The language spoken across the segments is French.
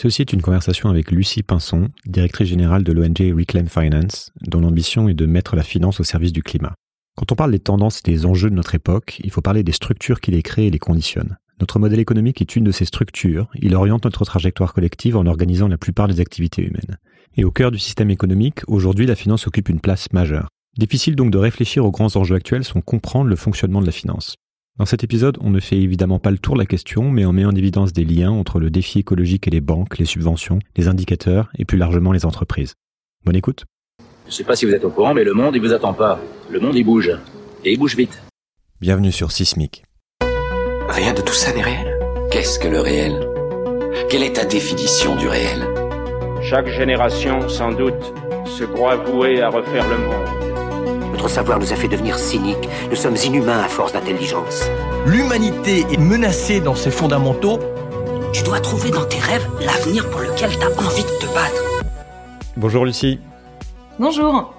Ceci est une conversation avec Lucie Pinson, directrice générale de l'ONG Reclaim Finance, dont l'ambition est de mettre la finance au service du climat. Quand on parle des tendances et des enjeux de notre époque, il faut parler des structures qui les créent et les conditionnent. Notre modèle économique est une de ces structures. Il oriente notre trajectoire collective en organisant la plupart des activités humaines. Et au cœur du système économique, aujourd'hui, la finance occupe une place majeure. Difficile donc de réfléchir aux grands enjeux actuels sans comprendre le fonctionnement de la finance. Dans cet épisode, on ne fait évidemment pas le tour de la question, mais on met en évidence des liens entre le défi écologique et les banques, les subventions, les indicateurs et plus largement les entreprises. Bonne écoute. Je ne sais pas si vous êtes au courant, mais le monde, il vous attend pas. Le monde, il bouge. Et il bouge vite. Bienvenue sur Sismic. Rien de tout ça n'est réel. Qu'est-ce que le réel? Quelle est ta définition du réel? Chaque génération, sans doute, se croit vouée à refaire le monde. Notre savoir nous a fait devenir cyniques. Nous sommes inhumains à force d'intelligence. L'humanité est menacée dans ses fondamentaux. Tu dois trouver dans tes rêves l'avenir pour lequel tu as envie de te battre. Bonjour Lucie. Bonjour.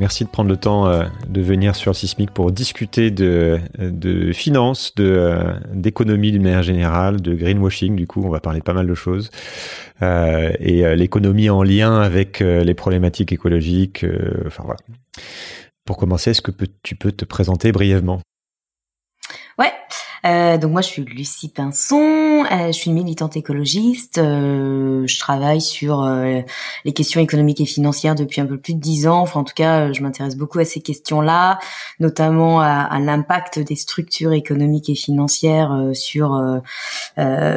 Merci de prendre le temps euh, de venir sur Sismic pour discuter de, de finances, de euh, d'économie d'une manière générale, de greenwashing. Du coup, on va parler pas mal de choses euh, et l'économie en lien avec les problématiques écologiques. enfin voilà. Pour commencer, est-ce que tu peux te présenter brièvement? Ouais. Euh, donc moi je suis Lucie Pinson, euh, je suis militante écologiste, euh, je travaille sur euh, les questions économiques et financières depuis un peu plus de dix ans. Enfin en tout cas, je m'intéresse beaucoup à ces questions-là, notamment à, à l'impact des structures économiques et financières sur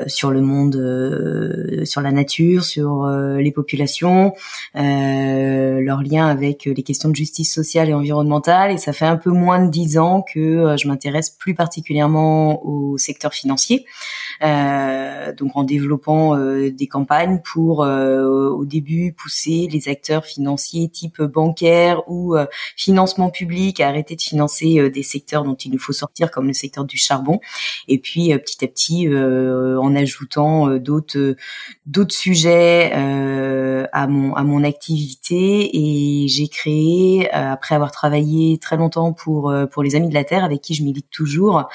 sur le monde, sur la nature, sur les populations, leur lien avec les questions de justice sociale et environnementale. Et ça fait un peu moins de dix ans que je m'intéresse plus particulièrement au secteur financier, donc en développant euh, des campagnes pour euh, au début pousser les acteurs financiers type bancaire ou financement public à arrêter de financer des secteurs dont il nous faut sortir comme le secteur du charbon, et puis petit à petit en ajoutant d'autres d'autres sujets à mon à mon activité. Et j'ai créé après avoir travaillé très longtemps pour pour les Amis de la Terre avec qui je milite toujours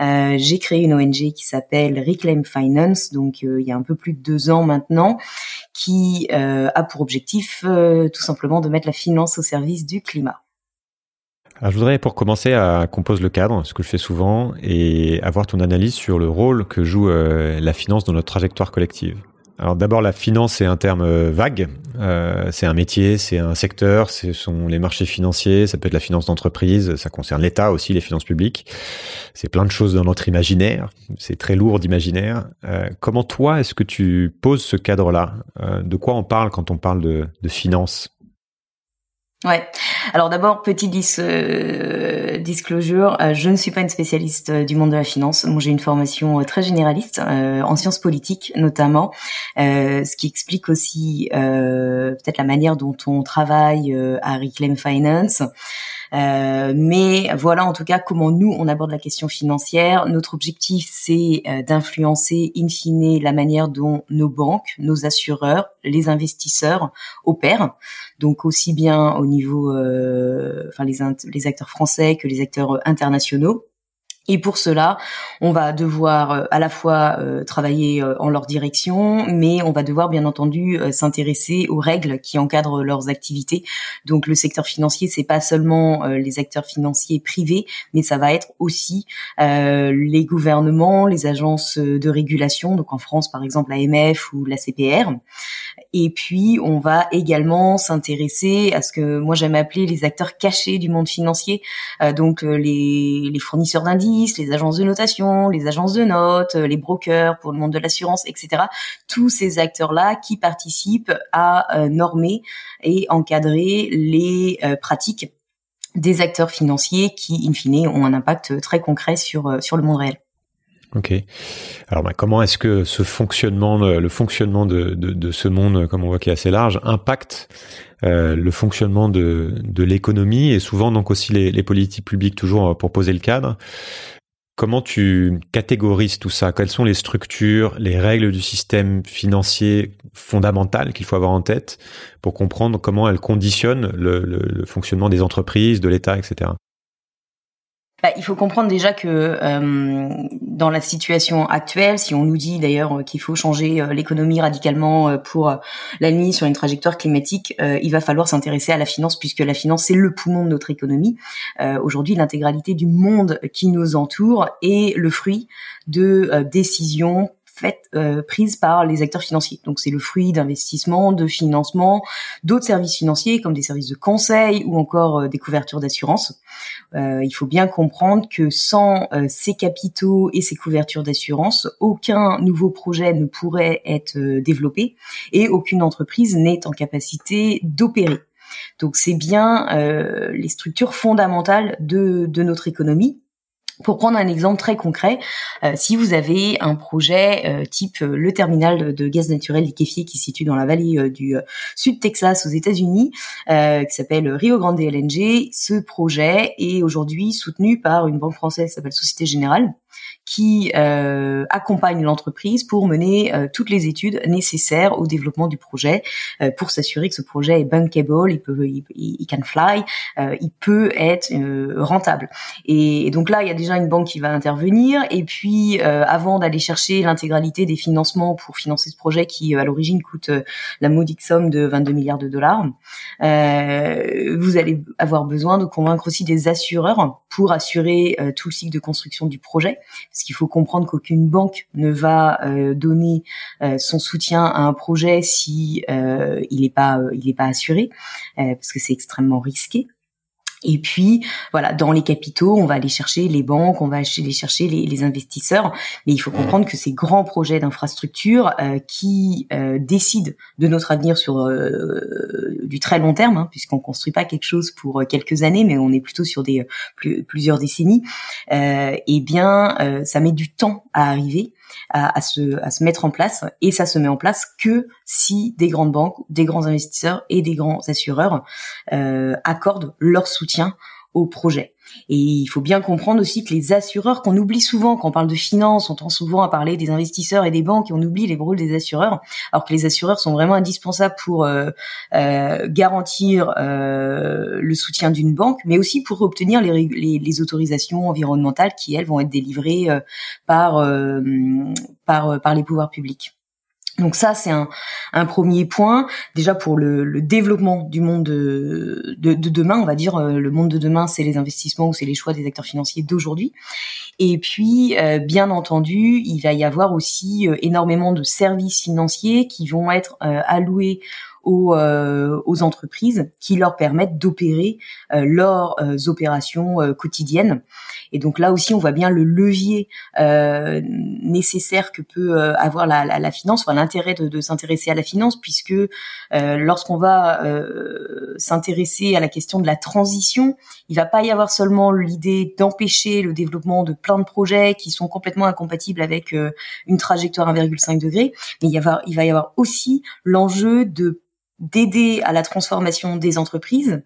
euh, j'ai créé une ONG qui s'appelle Reclaim Finance, donc euh, il y a un peu plus de deux ans maintenant, qui euh, a pour objectif tout simplement de mettre la finance au service du climat. Je voudrais pour commencer à composer le cadre, ce que je fais souvent, et avoir ton analyse sur le rôle que joue la finance dans notre trajectoire collective. Alors d'abord, la finance c'est un terme euh, vague. Euh, c'est un métier, c'est un secteur, ce sont les marchés financiers, ça peut être la finance d'entreprise, ça concerne l'État aussi, les finances publiques. C'est plein de choses dans notre imaginaire. C'est très lourd d'imaginaire. Euh, comment toi, est-ce que tu poses ce cadre-là? De quoi on parle quand on parle de finance? Ouais. Alors d'abord, petit euh, disclosure, euh, je ne suis pas une spécialiste euh, du monde de la finance. Moi, j'ai une formation très généraliste en sciences politiques notamment, ce qui explique aussi peut-être la manière dont on travaille à Reclaim Finance. Euh, mais voilà en tout cas comment nous on aborde la question financière. Notre objectif c'est euh, d'influencer in fine la manière dont nos banques, nos assureurs, les investisseurs opèrent. Donc aussi bien au niveau, euh, enfin les, acteurs français que les acteurs internationaux. Et pour cela, on va devoir euh, à la fois euh, travailler euh, en leur direction, mais on va devoir bien entendu s'intéresser aux règles qui encadrent leurs activités. Donc le secteur financier, c'est pas seulement les acteurs financiers privés, mais ça va être aussi les gouvernements, les agences de régulation, donc en France par exemple l'AMF ou la CPR. Et puis on va également s'intéresser à ce que moi j'aime appeler les acteurs cachés du monde financier, donc les, les fournisseurs d'indices les agences de notation, les agences de notes, les brokers pour le monde de l'assurance, etc. Tous ces acteurs-là qui participent à euh, normer et encadrer les euh, pratiques des acteurs financiers qui, in fine, ont un impact très concret sur, euh, sur le monde réel. Ok. Alors, bah, comment est-ce que ce fonctionnement, le, fonctionnement de, de, de, ce monde, comme on voit qui est assez large, impacte euh, le fonctionnement de, de l'économie et souvent donc aussi les, les, politiques publiques toujours euh, pour poser le cadre. Comment tu catégorises tout ça? Quelles sont les structures, les règles du système financier fondamentales qu'il faut avoir en tête pour comprendre comment elles conditionnent le, le, le fonctionnement des entreprises, de l'État, etc. bah, il faut comprendre déjà que euh, dans la situation actuelle, si on nous dit d'ailleurs qu'il faut changer euh, l'économie radicalement euh, pour l'aligner sur une trajectoire climatique, il va falloir s'intéresser à la finance puisque la finance c'est le poumon de notre économie. Aujourd'hui, l'intégralité du monde qui nous entoure est le fruit de décisions faites, euh, prises par les acteurs financiers. Donc c'est le fruit d'investissements, de financement, d'autres services financiers comme des services de conseil ou encore euh, des couvertures d'assurance. Euh, il faut bien comprendre que sans ces capitaux et ces couvertures d'assurance, aucun nouveau projet ne pourrait être développé et aucune entreprise n'est en capacité d'opérer. Donc c'est bien les structures fondamentales de, de notre économie pour prendre un exemple très concret, euh, si vous avez un projet euh, type euh, le terminal de gaz naturel liquéfié qui se situe dans la vallée du sud Texas aux États-Unis, qui s'appelle Rio Grande LNG, ce projet est aujourd'hui soutenu par une banque française qui s'appelle Société Générale qui euh, accompagne l'entreprise pour mener euh, toutes les études nécessaires au développement du projet euh, pour s'assurer que ce projet est bankable, il peut, il, can fly, euh, il peut être rentable. Et, donc là, il y a déjà une banque qui va intervenir. Et puis, avant d'aller chercher l'intégralité des financements pour financer ce projet qui, à l'origine, coûte la modique somme de 22 milliards de dollars, vous allez avoir besoin de convaincre aussi des assureurs pour assurer tout le cycle de construction du projet parce qu'il faut comprendre qu'aucune banque ne va euh, donner euh, son soutien à un projet si euh, il n'est pas assuré, parce que c'est extrêmement risqué. Et puis, voilà, dans les capitaux, on va aller chercher les banques, on va aller chercher les, investisseurs. Mais il faut comprendre que ces grands projets d'infrastructure qui décident de notre avenir sur du très long terme, hein, puisqu'on construit pas quelque chose pour quelques années, mais on est plutôt sur des plusieurs décennies. eh bien, ça met du temps à arriver à, se, à se mettre en place. Et ça se met en place que si des grandes banques, des grands investisseurs et des grands assureurs euh, accordent leur soutien au projet. Et il faut bien comprendre aussi que les assureurs, qu'on oublie souvent quand on parle de finance, on tend souvent à parler des investisseurs et des banques et on oublie les rôles des assureurs, alors que les assureurs sont vraiment indispensables pour euh, euh, garantir euh, le soutien d'une banque, mais aussi pour obtenir les, les, les, autorisations environnementales qui, elles, vont être délivrées par, par les pouvoirs publics. Donc ça, c'est un, premier point. Déjà pour le, développement du monde de, de, de, demain, on va dire, euh, le monde de demain, c'est les investissements ou c'est les choix des acteurs financiers d'aujourd'hui. Et puis, euh, bien entendu, il va y avoir aussi euh, énormément de services financiers qui vont être alloués aux, aux, entreprises qui leur permettent d'opérer leurs opérations quotidiennes. Et donc là aussi, on voit bien le levier euh, nécessaire que peut euh, avoir la, la, la finance, enfin l'intérêt de, de s'intéresser à la finance, puisque euh, lorsqu'on va euh, s'intéresser à la question de la transition, il va pas y avoir seulement l'idée d'empêcher le développement de plein de projets qui sont complètement incompatibles avec euh, une trajectoire 1,5 degré, mais il, y avoir, il va y avoir aussi l'enjeu de d'aider à la transformation des entreprises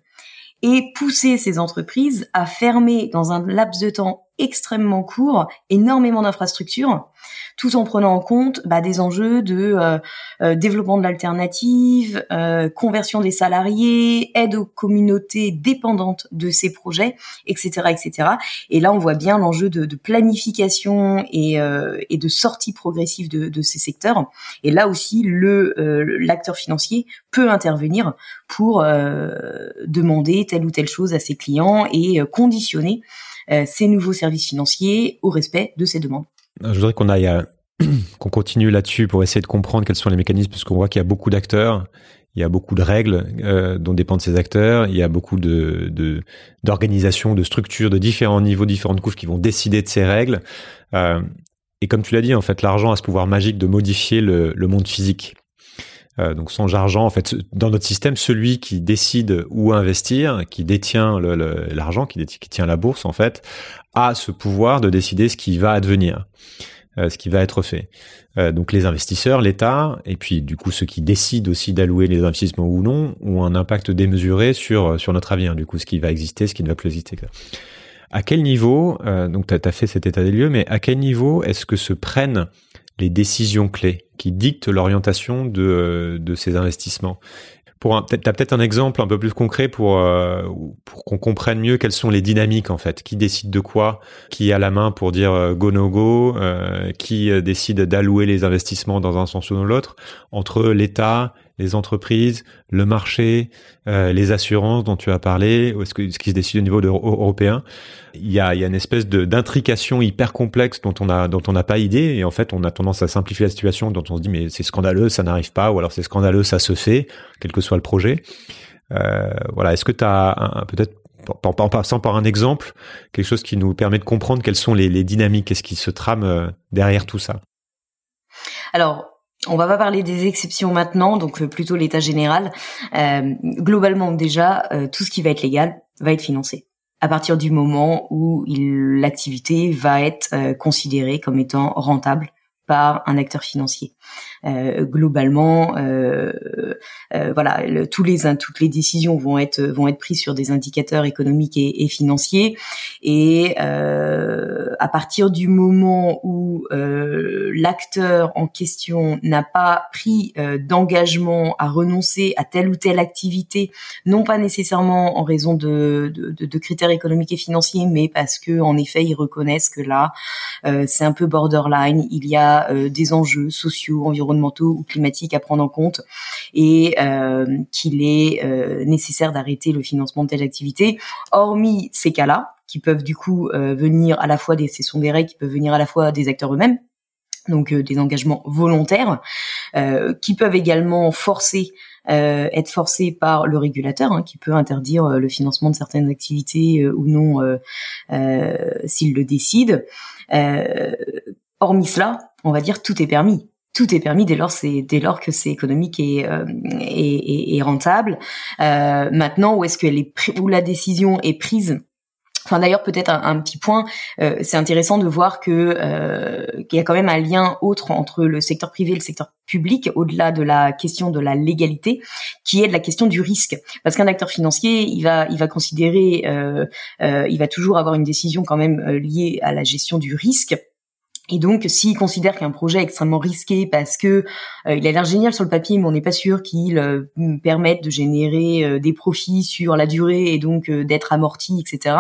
et pousser ces entreprises à fermer dans un laps de temps extrêmement court énormément d'infrastructures tout en prenant en compte bah, des enjeux de euh, euh, développement de l'alternative, euh, conversion des salariés, aide aux communautés dépendantes de ces projets, etc., etc. Et là, on voit bien l'enjeu de, de, planification et, et, de sortie progressive de, de, ces secteurs. Et là aussi, le l'acteur financier peut intervenir pour demander telle ou telle chose à ses clients et conditionner ces nouveaux services financiers au respect de ces demandes. Je voudrais qu'on qu'on continue là-dessus pour essayer de comprendre quels sont les mécanismes, parce qu'on voit qu'il y a beaucoup d'acteurs, il y a beaucoup de règles euh, dont dépendent ces acteurs, il y a beaucoup de d'organisations, de, structures de différents niveaux, différentes couches qui vont décider de ces règles. Euh, et comme tu l'as dit, en fait, l'argent a ce pouvoir magique de modifier le monde physique. Euh, donc sans argent, en fait, dans notre système, celui qui décide où investir, qui détient l'argent, qui, tient la bourse, en fait, a ce pouvoir de décider ce qui va advenir. Euh, ce qui va être fait. Euh, donc les investisseurs, l'État, et puis du coup ceux qui décident aussi d'allouer les investissements ou non, ont un impact démesuré sur sur notre avenir. Du coup, ce qui va exister, ce qui ne va plus exister. À quel niveau, donc tu as, fait cet état des lieux, mais à quel niveau est-ce que se prennent les décisions clés? Qui dictent l'orientation de, de ces investissements. Pour tu as peut-être un exemple un peu plus concret pour euh, pour qu'on comprenne mieux quelles sont les dynamiques en fait, qui décide de quoi, qui a la main pour dire euh, go no go, euh, qui décide d'allouer les investissements dans un sens ou dans l'autre? Entre l'État, les entreprises, le marché, euh, les assurances dont tu as parlé, ou ce, que, ce qui se décide au niveau européen. Il y a, y a une espèce de d'intrication hyper complexe dont on a dont on n'a pas idée et en fait on a tendance à simplifier la situation dont on se dit mais c'est scandaleux, ça n'arrive pas ou alors c'est scandaleux, ça se fait, quel que soit le projet. Euh, voilà, est-ce que tu as peut-être en passant par un exemple, quelque chose qui nous permet de comprendre quelles sont les, les dynamiques, qu'est-ce qui se trame euh, derrière tout ça? Alors, on va pas parler des exceptions maintenant, donc euh, plutôt l'état général. Euh, globalement, déjà, euh, tout ce qui va être légal va être financé à partir du moment où l'activité va être considérée comme étant rentable par un acteur financier. Euh, globalement, euh, euh, voilà, tous les toutes les décisions vont être vont être prises sur des indicateurs économiques et, financiers, et à partir du moment où l'acteur en question n'a pas pris d'engagement à renoncer à telle ou telle activité, non pas nécessairement en raison de, de, de critères économiques et financiers, mais parce que en effet ils reconnaissent que là c'est un peu borderline, il y a des enjeux sociaux, environnementaux environnementaux ou climatiques à prendre en compte et euh, qu'il est euh, nécessaire d'arrêter le financement de telles activités. Hormis ces cas-là, qui peuvent du coup euh, venir à la fois des, ce sont des règles qui peuvent venir à la fois des acteurs eux-mêmes, donc des engagements volontaires, qui peuvent également forcer euh, être forcés par le régulateur, hein, qui peut interdire le financement de certaines activités ou non euh, s'il le décide. hormis cela, on va dire tout est permis tout est permis dès lors dès lors que c'est économique et, euh, et, et, rentable. Euh, maintenant où est-ce que les où la décision est prise? Enfin d'ailleurs peut-être un, petit point, euh, c'est intéressant de voir que euh, qu'il y a quand même un lien autre entre le secteur privé et le secteur public, au-delà de la question de la légalité, qui est de la question du risque. Parce qu'un acteur financier, il va il va considérer, euh, il va toujours avoir une décision quand même liée à la gestion du risque et donc, s'il considère qu'un projet est extrêmement risqué parce que euh, il a l'air génial sur le papier, mais on n'est pas sûr qu'il euh, permette de générer euh, des profits sur la durée et donc d'être amorti, etc.,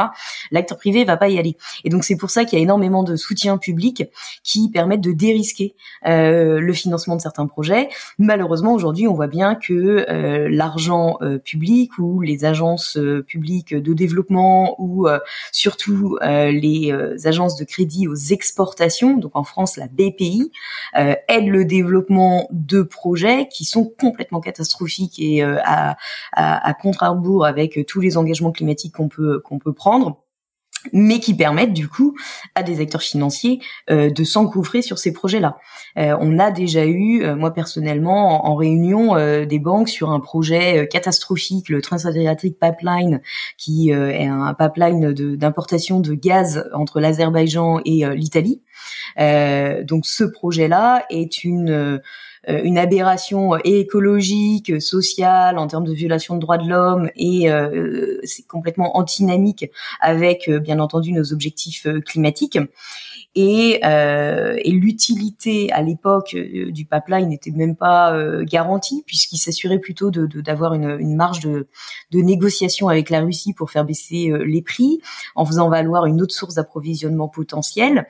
l'acteur privé va pas y aller. Et donc, c'est pour ça qu'il y a énormément de soutien public qui permettent de dérisquer le financement de certains projets. Malheureusement, aujourd'hui, on voit bien que l'argent public ou les agences publiques de développement ou surtout les agences de crédit aux exportations donc en France la BPI, euh, aide le développement de projets qui sont complètement catastrophiques et euh, à, à, contre-rebours avec tous les engagements climatiques qu'on peut qu'on peut prendre mais qui permettent du coup à des acteurs financiers euh, de s'engouffrer sur ces projets-là. Euh, on a déjà eu, euh, moi personnellement, en, réunion des banques sur un projet catastrophique, le Transadriatic Pipeline, qui est un pipeline d'importation de, de, gaz entre l'Azerbaïdjan et l'Italie. donc ce projet-là est une euh, une aberration euh, écologique, sociale, en termes de violation de droits de l'homme, et euh, c'est complètement antinamique avec, bien entendu, nos objectifs climatiques. Et, euh, et l'utilité à l'époque du pipeline n'était même pas garantie puisqu'il s'assurait plutôt de, d'avoir une, une, marge de, de, négociation avec la Russie pour faire baisser les prix en faisant valoir une autre source d'approvisionnement potentielle.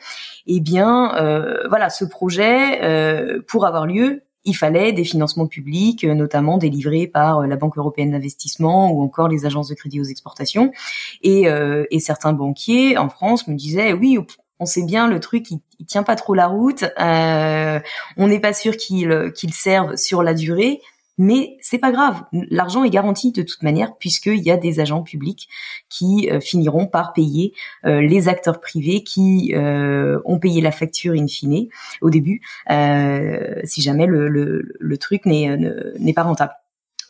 Eh bien, euh, voilà, ce projet, euh, pour avoir lieu, il fallait des financements publics, euh, notamment délivrés par euh, la Banque européenne d'investissement ou encore les agences de crédit aux exportations. Et, euh, certains banquiers en France me disaient oui, on sait bien le truc il, tient pas trop la route, on n'est pas sûr qu'il qu'il serve sur la durée mais c'est pas grave. L'argent est garanti de toute manière puisqu'il y a des agents publics qui euh, finiront par payer euh, les acteurs privés qui euh, ont payé la facture in fine au début, si jamais le, le, truc n'est n'est pas rentable.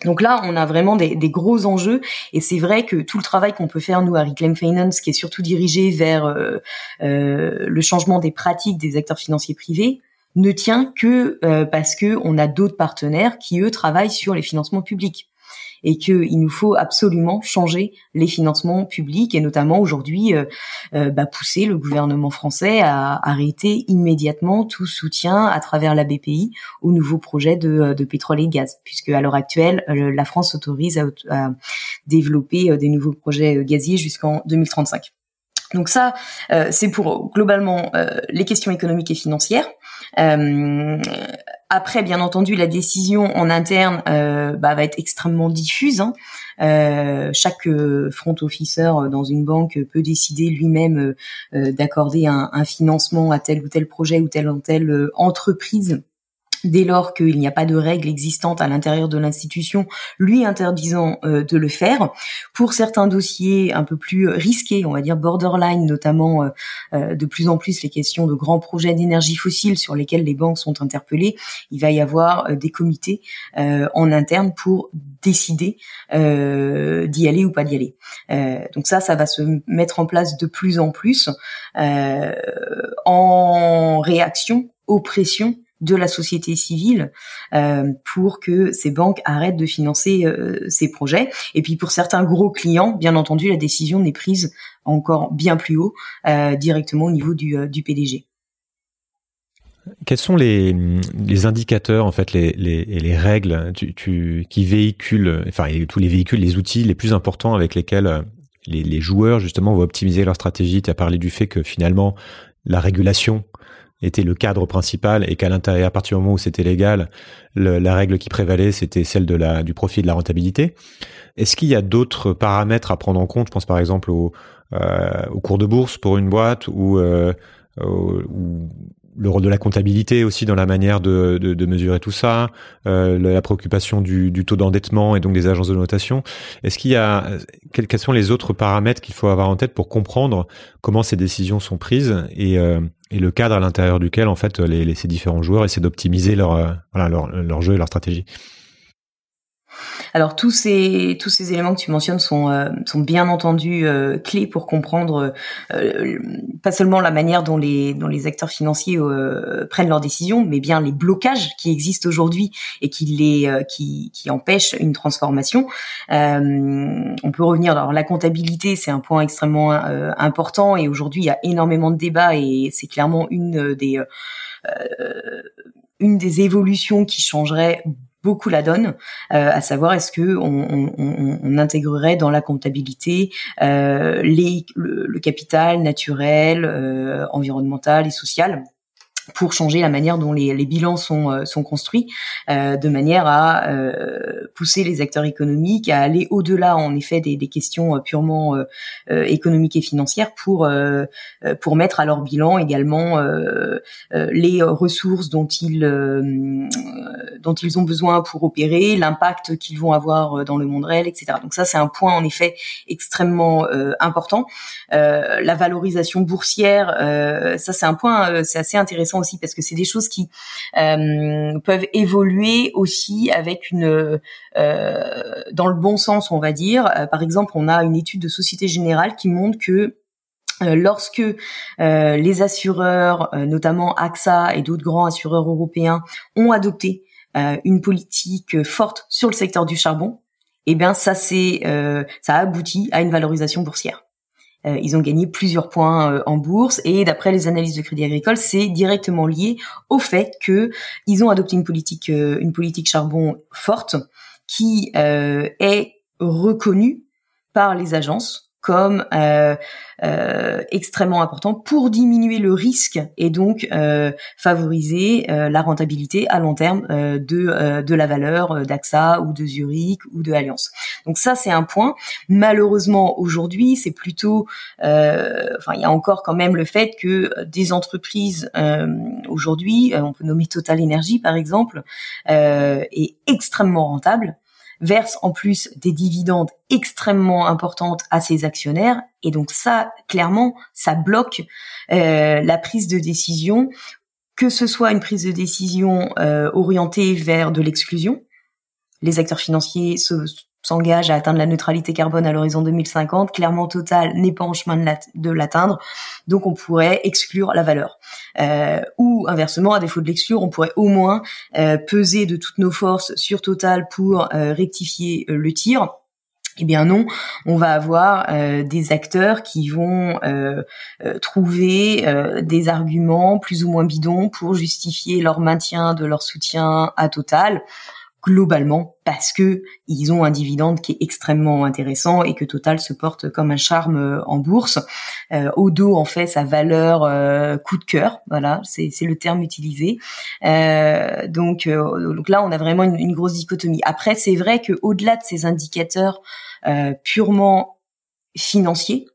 Donc là, on a vraiment des, des gros enjeux et c'est vrai que tout le travail qu'on peut faire nous à Reclaim Finance, qui est surtout dirigé vers le changement des pratiques des acteurs financiers privés, ne tient que euh, parce que on a d'autres partenaires qui eux travaillent sur les financements publics. et qu'il nous faut absolument changer les financements publics et notamment aujourd'hui euh, euh, bah, pousser le gouvernement français à arrêter immédiatement tout soutien à travers la BPI aux nouveaux projets de, de pétrole et gaz, puisque à l'heure actuelle la France autorise à, à développer des nouveaux projets gaziers jusqu'en 2035. Donc ça, euh, c'est pour globalement euh, les questions économiques et financières. Euh, après, bien entendu, la décision en interne bah, va être extrêmement diffuse. Hein. chaque front officer dans une banque peut décider lui-même d'accorder un, un, financement à tel ou tel projet ou telle ou telle entreprise dès lors qu'il n'y a pas de règles existantes à l'intérieur de l'institution lui interdisant euh, de le faire. Pour certains dossiers un peu plus risqués, on va dire borderline, notamment euh, euh, de plus en plus les questions de grands projets d'énergie fossile sur lesquels les banques sont interpellées, il va y avoir des comités en interne pour décider d'y aller ou pas d'y aller. donc ça, ça va se mettre en place de plus en plus en réaction aux pressions de la société civile euh, pour que ces banques arrêtent de financer euh, ces projets. Et puis pour certains gros clients, bien entendu, la décision n'est prise encore bien plus haut, euh, directement au niveau du, PDG. Quels sont les, indicateurs, en fait, les, les, les règles qui véhiculent, enfin tous les véhicules, les outils les plus importants avec lesquels les, les joueurs justement vont optimiser leur stratégie? Tu as parlé du fait que finalement la régulation était le cadre principal et qu'à l'intérieur, à partir du moment où c'était légal, la règle qui prévalait, c'était celle de la, du profit et de la rentabilité. Est-ce qu'il y a d'autres paramètres à prendre en compte? Je pense par exemple au, euh, cours de bourse pour une boîte ou, euh, ou le rôle de la comptabilité aussi dans la manière de, de, de mesurer tout ça, euh, la préoccupation du, du taux d'endettement et donc des agences de notation. Est-ce qu'il y a quels, quels, sont les autres paramètres qu'il faut avoir en tête pour comprendre comment ces décisions sont prises et, euh, et le cadre à l'intérieur duquel en fait les, les, ces différents joueurs essaient d'optimiser leur, euh, voilà, leur, leur jeu et leur stratégie? Alors tous ces tous ces éléments que tu mentionnes sont euh, sont bien entendu euh, clés pour comprendre euh, pas seulement la manière dont les dont les acteurs financiers prennent leurs décisions, mais bien les blocages qui existent aujourd'hui et qui les qui qui empêchent une transformation. on peut revenir alors la comptabilité, c'est un point extrêmement important et aujourd'hui il y a énormément de débats et c'est clairement une des une des évolutions qui changerait beaucoup la donne, euh, à savoir est-ce que on, intégrerait dans la comptabilité euh, le, capital naturel, euh, environnemental et social pour changer la manière dont les, les bilans sont, euh, sont construits, euh, de manière à euh, pousser les acteurs économiques à aller au-delà, en effet, des, des questions purement économiques et financières pour pour mettre à leur bilan également les ressources dont ils dont ils ont besoin pour opérer, l'impact qu'ils vont avoir dans le monde réel, etc. Donc ça, c'est un point en effet extrêmement important. la valorisation boursière, ça c'est un point, c'est assez intéressant aussi parce que c'est des choses qui euh, peuvent évoluer aussi avec une euh, dans le bon sens, on va dire. Euh, par exemple, on a une étude de Société Générale qui montre que lorsque les assureurs, notamment AXA et d'autres grands assureurs européens, ont adopté une politique forte sur le secteur du charbon, eh bien ça c'est ça aboutit à une valorisation boursière. Euh, ils ont gagné plusieurs points euh, en bourse. Et d'après les analyses de Crédit Agricole, c'est directement lié au fait que ils ont adopté une politique euh, une politique charbon forte qui est reconnue par les agences comme euh, euh, extrêmement important pour diminuer le risque et donc euh, favoriser la rentabilité à long terme de de la valeur d'AXA ou de Zurich ou de Allianz. Donc ça c'est un point. Malheureusement aujourd'hui c'est plutôt, enfin il y a encore quand même le fait que des entreprises aujourd'hui, on peut nommer Total Energy par exemple, est extrêmement rentable verse en plus des dividendes extrêmement importantes à ses actionnaires. Et donc ça, clairement, ça bloque euh, la prise de décision, que ce soit une prise de décision euh, orientée vers de l'exclusion. Les acteurs financiers se s'engage à atteindre la neutralité carbone à l'horizon 2050. Clairement, Total n'est pas en chemin de l'atteindre, donc on pourrait exclure la valeur. Euh, ou inversement, à défaut de l'exclure, on pourrait au moins euh, peser de toutes nos forces sur Total pour euh, rectifier le tir. Eh bien non, on va avoir des acteurs qui vont trouver des arguments plus ou moins bidons pour justifier leur maintien de leur soutien à Total globalement parce que ils ont un dividende qui est extrêmement intéressant et que Total se porte comme un charme euh, en bourse. Euh, dos, en fait, sa valeur euh, coup de cœur, voilà, c'est le terme utilisé. Euh, donc, donc là, on a vraiment une, une grosse dichotomie. Après, c'est vrai que au-delà de ces indicateurs purement financiers,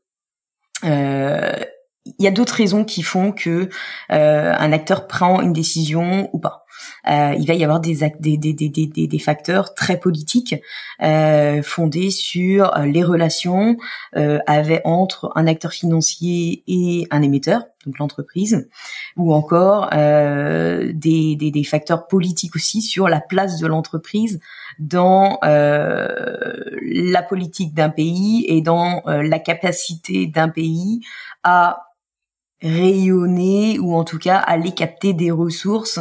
il y a d'autres raisons qui font que un acteur prend une décision ou pas. Euh, il va y avoir des, des, des, des, des facteurs très politiques euh, fondés sur euh, les relations euh, avec, entre un acteur financier et un émetteur, donc l'entreprise, ou encore euh, des, des, facteurs politiques aussi sur la place de l'entreprise dans euh, la politique d'un pays et dans la capacité d'un pays à rayonner ou en tout cas aller capter des ressources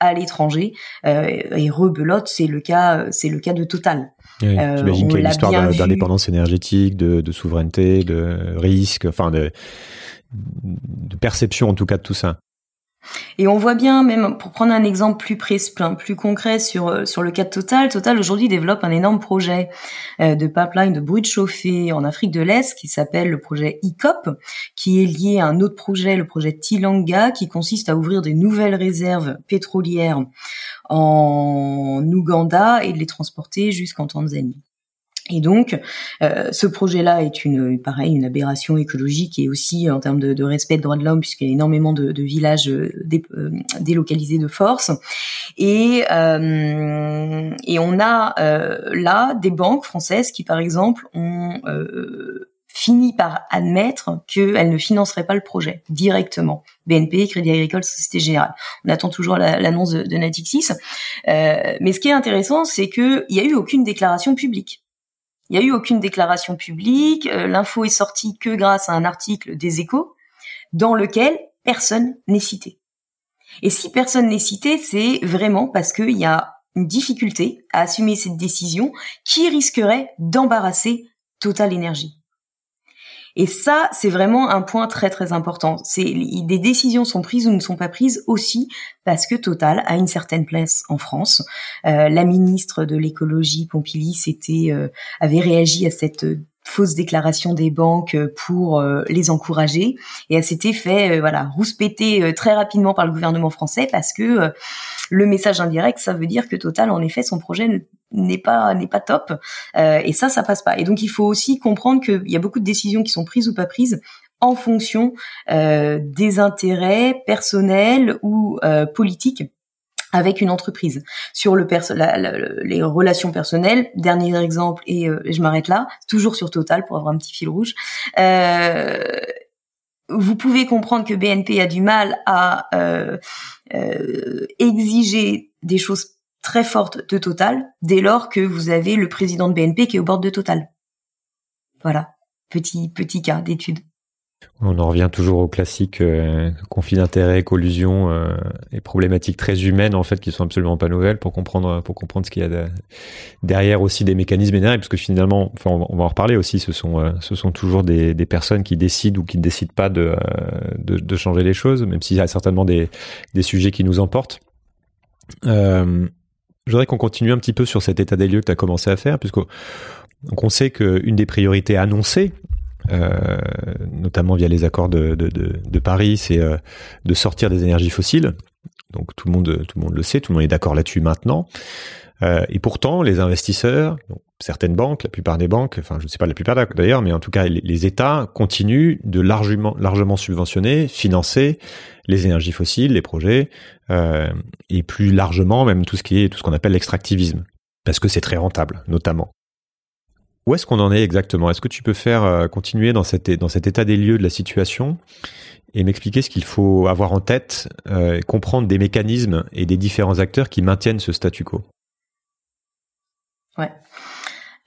à l'étranger. Euh, et rebelote, c'est le cas, c'est le cas de Total. Euh, J'imagine qu'il y a une histoire d'indépendance énergétique, de, de, souveraineté, de risque, enfin de, de perception en tout cas de tout ça. Et on voit bien, même pour prendre un exemple plus précis, plus concret sur euh, sur le cas de Total, Total aujourd'hui développe un énorme projet euh, de pipeline de bruit de chauffée en Afrique de l'Est qui s'appelle le projet ICOP, qui est lié à un autre projet, le projet Tilanga, qui consiste à ouvrir des nouvelles réserves pétrolières en Ouganda et de les transporter jusqu'en Tanzanie. Et donc, euh, ce projet-là est une, pareil, une aberration écologique et aussi en termes de, respect des droits de l'homme, puisqu'il y a énormément de, villages euh, euh, délocalisés de force. Et, et on a là des banques françaises qui, par exemple, ont fini par admettre qu'elles ne financeraient pas le projet directement. BNP, Crédit Agricole, Société Générale. On attend toujours l'annonce de, de Natixis. mais ce qui est intéressant, c'est qu'il n'y a eu aucune déclaration publique. Il n'y a eu aucune déclaration publique. Euh, l'info est sortie que grâce à un article des Échos dans lequel personne n'est cité. Et si personne n'est cité, c'est vraiment parce qu'il y a une difficulté à assumer cette décision qui risquerait d'embarrasser Total Énergie. Et ça, c'est vraiment un point très très important. C'est des décisions sont prises ou ne sont pas prises aussi parce que Total a une certaine place en France. Euh, la ministre de l'écologie Pompili s'était euh, avait réagi à cette fausse déclaration des banques pour euh, les encourager et elle s'était fait voilà rouspéter très rapidement par le gouvernement français parce que le message indirect ça veut dire que Total en effet son projet n'est pas n'est pas top euh, et ça ça passe pas. Et donc il faut aussi comprendre qu'il y a beaucoup de décisions qui sont prises ou pas prises en fonction euh, des intérêts personnels ou euh, politiques avec une entreprise. Sur le perso les relations personnelles dernier exemple et, euh, je m'arrête là toujours sur Total pour avoir un petit fil rouge euh, vous pouvez comprendre que BNP a du mal à exiger des choses très forte de Total dès lors que vous avez le président de BNP qui est au bord de Total. Voilà, petit petit cas d'étude. On en revient toujours au classique euh, conflit d'intérêts, collusion euh, et problématiques très humaines en fait qui sont absolument pas nouvelles pour comprendre pour comprendre ce qu'il y a derrière aussi des mécanismes énergétiques parce que finalement enfin on va en reparler aussi ce sont euh, ce sont toujours des, des personnes qui décident ou qui ne décident pas de, de, de changer les choses même s'il y a certainement des des sujets qui nous emportent. Euh, je voudrais qu'on continue un petit peu sur cet état des lieux que tu as commencé à faire, puisqu'on on sait qu'une des priorités annoncées, euh, notamment via les accords de, Paris, c'est euh, de sortir des énergies fossiles. Donc tout le monde, tout le monde le sait, tout le monde est d'accord là-dessus maintenant. Euh, et pourtant, les investisseurs, certaines banques, la plupart des banques, enfin je ne sais pas la plupart d'ailleurs, mais en tout cas les, États continuent de largement, subventionner, financer les énergies fossiles, les projets, euh, et plus largement même tout ce qui est tout ce qu'on appelle l'extractivisme, parce que c'est très rentable, notamment. Où est-ce qu'on en est exactement? Est-ce que tu peux faire euh, continuer dans, cet état des lieux de la situation et m'expliquer ce qu'il faut avoir en tête, euh, comprendre des mécanismes et des différents acteurs qui maintiennent ce statu quo?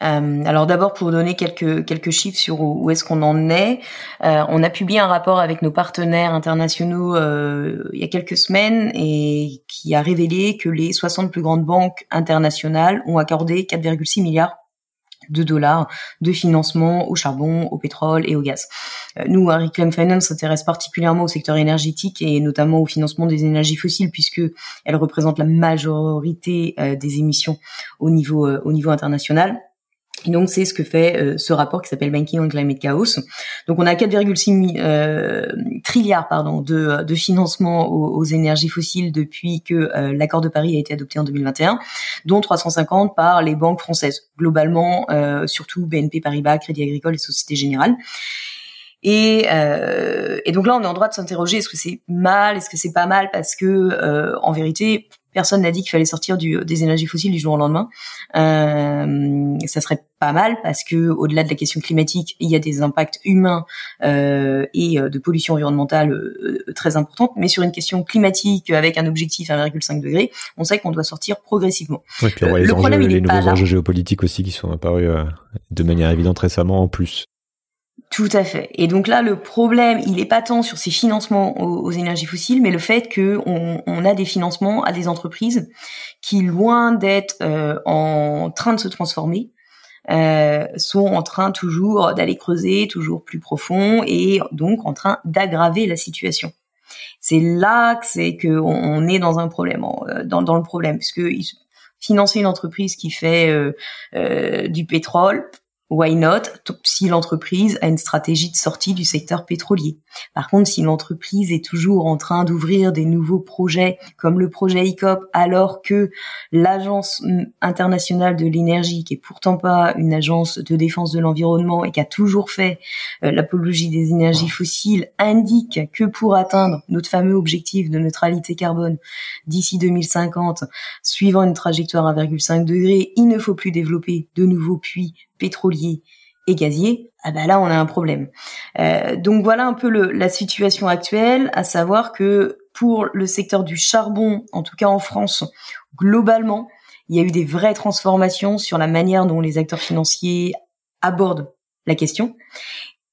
Euh, alors d'abord pour donner quelques quelques chiffres sur où, est-ce qu'on en est, euh, on a publié un rapport avec nos partenaires internationaux euh, il y a quelques semaines et qui a révélé que les 60 plus grandes banques internationales ont accordé 4,6 milliards de dollars de financement au charbon, au pétrole et au gaz. Euh, nous, à Reclaim Finance s'intéresse particulièrement au secteur énergétique et notamment au financement des énergies fossiles puisque elles représentent la majorité euh, des émissions au niveau au niveau international. Et donc c'est ce que fait euh, ce rapport qui s'appelle Banking on Climate Chaos. Donc on a 4,6 euh, trilliards pardon de, de financement aux, énergies fossiles depuis que euh, l'accord de Paris a été adopté en 2021, dont 350 par les banques françaises, globalement euh, surtout BNP Paribas, Crédit Agricole et Société Générale. Et, euh, et, donc là, on est en droit de s'interroger est-ce que c'est mal, est-ce que c'est pas mal, parce que euh, en vérité, personne n'a dit qu'il fallait sortir du, des énergies fossiles du jour au lendemain. Euh, ça serait pas mal parce que au-delà de la question climatique, il y a des impacts humains euh, et euh, de pollution environnementale euh, très importantes. Mais sur une question climatique avec un objectif 1,5 degré, on sait qu'on doit sortir progressivement. Oui, puis on les, le problème, les nouveaux enjeux géopolitiques aussi qui sont apparus de manière évidente récemment en plus. Tout à fait. Et donc là, le problème, il est pas tant sur ces financements aux, énergies fossiles, mais le fait que on, a des financements à des entreprises qui, loin d'être euh, en train de se transformer, euh, sont en train toujours d'aller creuser toujours plus profond et donc en train d'aggraver la situation. C'est là que c'est que on, est dans un problème, euh, dans, le problème, puisque financer une entreprise qui fait du pétrole, why not? Si l'entreprise a une stratégie de sortie du secteur pétrolier. Par contre, si l'entreprise est toujours en train d'ouvrir des nouveaux projets comme le projet ICOP alors que l'agence internationale de l'énergie qui est pourtant pas une agence de défense de l'environnement et qui a toujours fait euh, l'apologie des énergies fossiles indique que pour atteindre notre fameux objectif de neutralité carbone d'ici 2050 suivant une trajectoire à 1,5 degré, il ne faut plus développer de nouveaux puits pétrolier et gazier, ah ben là on a un problème. Euh, donc voilà un peu la situation actuelle, à savoir que pour le secteur du charbon, en tout cas en France, globalement, il y a eu des vraies transformations sur la manière dont les acteurs financiers abordent la question.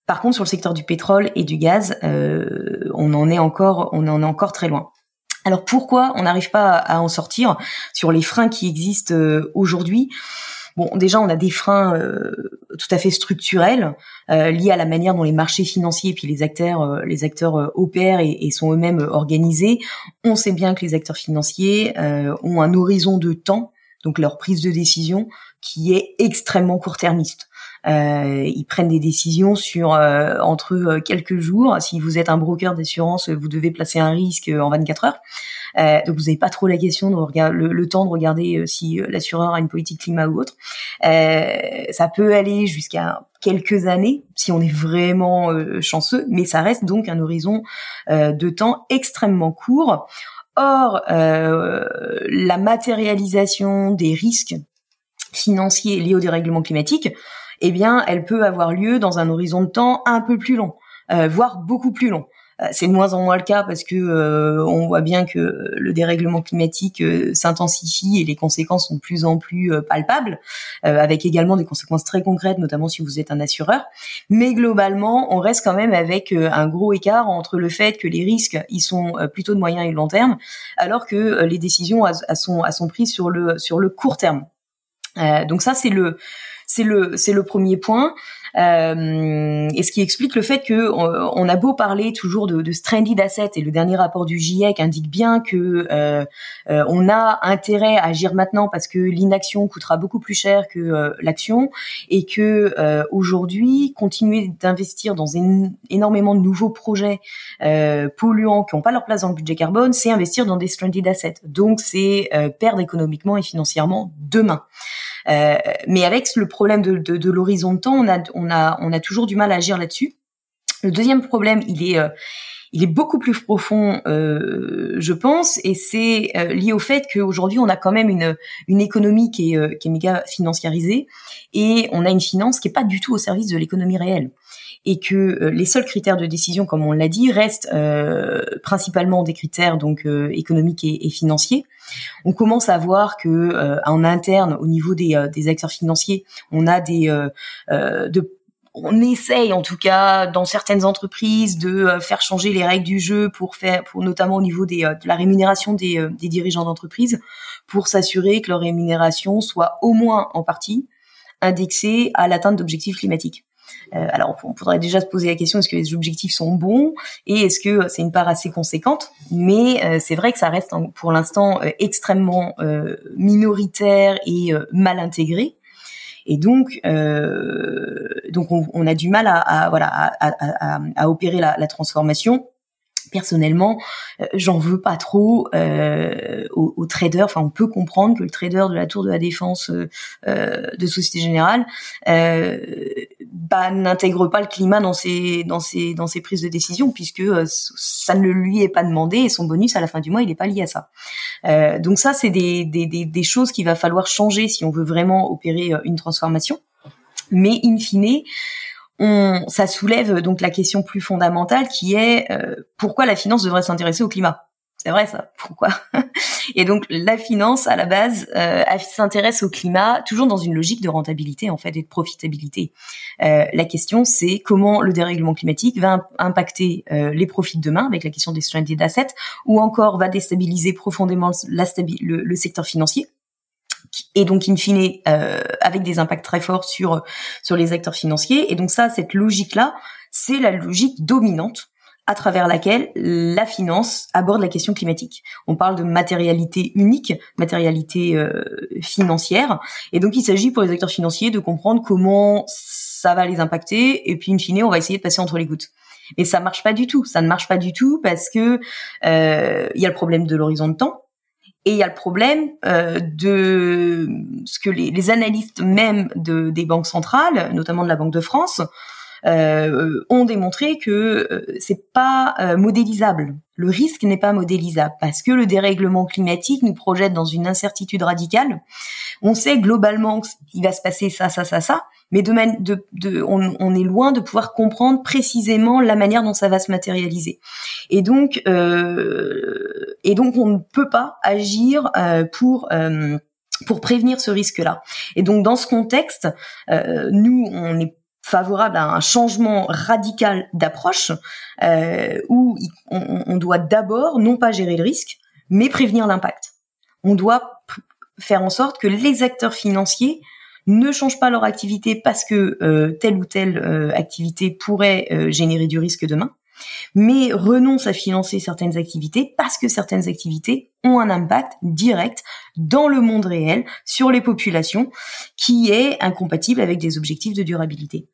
Par contre, sur le secteur du pétrole et du gaz, euh, on en est encore, on en est encore très loin. Alors pourquoi on n'arrive pas à, en sortir sur les freins qui existent euh, aujourd'hui? Bon, déjà, on a des freins euh, tout à fait structurels euh, liés à la manière dont les marchés financiers et puis les acteurs, euh, les acteurs opèrent et, sont eux-mêmes organisés. On sait bien que les acteurs financiers ont un horizon de temps, donc leur prise de décision, qui est extrêmement court-termiste. Euh, ils prennent des décisions sur euh, entre quelques jours. Si vous êtes un broker d'assurance, vous devez placer un risque en 24 heures. Euh, donc vous n'avez pas trop la question de regarder le, temps de regarder si l'assureur a une politique climat ou autre. ça peut aller jusqu'à quelques années si on est vraiment chanceux, mais ça reste donc un horizon de temps extrêmement court. Or, la matérialisation des risques financiers liés au dérèglement climatique, eh bien, elle peut avoir lieu dans un horizon de temps un peu plus long, euh, voire beaucoup plus long. Euh, c'est de moins en moins le cas parce que euh, on voit bien que le dérèglement climatique s'intensifie et les conséquences sont de plus en plus palpables, avec également des conséquences très concrètes, notamment si vous êtes un assureur. Mais globalement, on reste quand même avec un gros écart entre le fait que les risques ils sont plutôt de moyen et de long terme, alors que les décisions sont, sont prises sur le sur le court terme. donc ça c'est le c'est le c'est le premier point. Euh, et ce qui explique le fait que on, a beau parler toujours de, de stranded assets et le dernier rapport du GIEC indique bien que euh, euh, on a intérêt à agir maintenant parce que l'inaction coûtera beaucoup plus cher que l'action et que aujourd'hui continuer d'investir dans énormément de nouveaux projets polluants qui n'ont pas leur place dans le budget carbone, c'est investir dans des stranded assets. Donc c'est perdre économiquement et financièrement demain. Euh, mais avec le problème de, de, de l'horizon de temps, on a, on, a, on a toujours du mal à agir là-dessus. Le deuxième problème, il est, euh, il est beaucoup plus profond, euh, je pense, et c'est euh, lié au fait qu'aujourd'hui on a quand même une une économie qui est euh, qui est méga financiarisée et on a une finance qui est pas du tout au service de l'économie réelle et que les seuls critères de décision, comme on l'a dit, restent principalement des critères donc économiques et, financiers. On commence à voir que en interne, au niveau des, des acteurs financiers, on a des de on essaye en tout cas dans certaines entreprises de euh, faire changer les règles du jeu pour faire pour notamment au niveau des, euh, de la rémunération des, euh, des dirigeants d'entreprise pour s'assurer que leur rémunération soit au moins en partie indexée à l'atteinte d'objectifs climatiques. Alors, on pourrait déjà se poser la question est-ce que les objectifs sont bons et est-ce que c'est une part assez conséquente? Mais c'est vrai que ça reste pour l'instant extrêmement minoritaire et mal intégré. Et donc, euh, donc on, on, a du mal à, à voilà à, à, à opérer la, la, transformation personnellement, euh, j'en veux pas trop euh, aux, aux, traders. Enfin, on peut comprendre que le trader de la Tour de la Défense euh, euh de Société Générale euh, bah, n'intègre pas le climat dans ses dans ses dans ses prises de décision, puisque euh, ça ne lui est pas demandé et son bonus à la fin du mois, il n'est pas lié à ça. donc ça, c'est des, des, des, des choses qu'il va falloir changer si on veut vraiment opérer une transformation. Mais in fine, on, ça soulève donc la question plus fondamentale qui est euh, pourquoi la finance devrait s'intéresser au climat? C'est vrai ça. Pourquoi Et donc la finance à la base euh, s'intéresse au climat toujours dans une logique de rentabilité en fait et de profitabilité. Euh, la question c'est comment le dérèglement climatique va impacter euh, les profits de demain avec la question des stranded assets ou encore va déstabiliser profondément le, secteur financier et donc in fine avec des impacts très forts sur sur les acteurs financiers. Et donc ça, cette logique-là, c'est la logique dominante à travers laquelle la finance aborde la question climatique. On parle de matérialité unique, matérialité euh, financière, et donc il s'agit pour les acteurs financiers de comprendre comment ça va les impacter, et puis in fine, on va essayer de passer entre les gouttes. Mais ça marche pas du tout. Ça ne marche pas du tout parce que euh, il y a le problème de l'horizon de temps et il y a le problème euh, de ce que les, les analystes même de, des banques centrales, notamment de la Banque de France, ont démontré que euh, c'est pas euh, modélisable. Le risque n'est pas modélisable parce que le dérèglement climatique nous projette dans une incertitude radicale. On sait globalement qu'il va se passer ça, ça, ça, ça, mais de, de, de on, est loin de pouvoir comprendre précisément la manière dont ça va se matérialiser. Et donc, euh, et donc, on ne peut pas agir euh, pour euh, pour prévenir ce risque-là. Et donc, dans ce contexte, euh, nous, on est favorable à un changement radical d'approche euh, où on, doit d'abord non pas gérer le risque, mais prévenir l'impact. On doit faire en sorte que les acteurs financiers ne changent pas leur activité parce que euh, telle ou telle euh, activité pourrait euh, générer du risque demain, mais renoncent à financer certaines activités parce que certaines activités ont un impact direct dans le monde réel sur les populations qui est incompatible avec des objectifs de durabilité.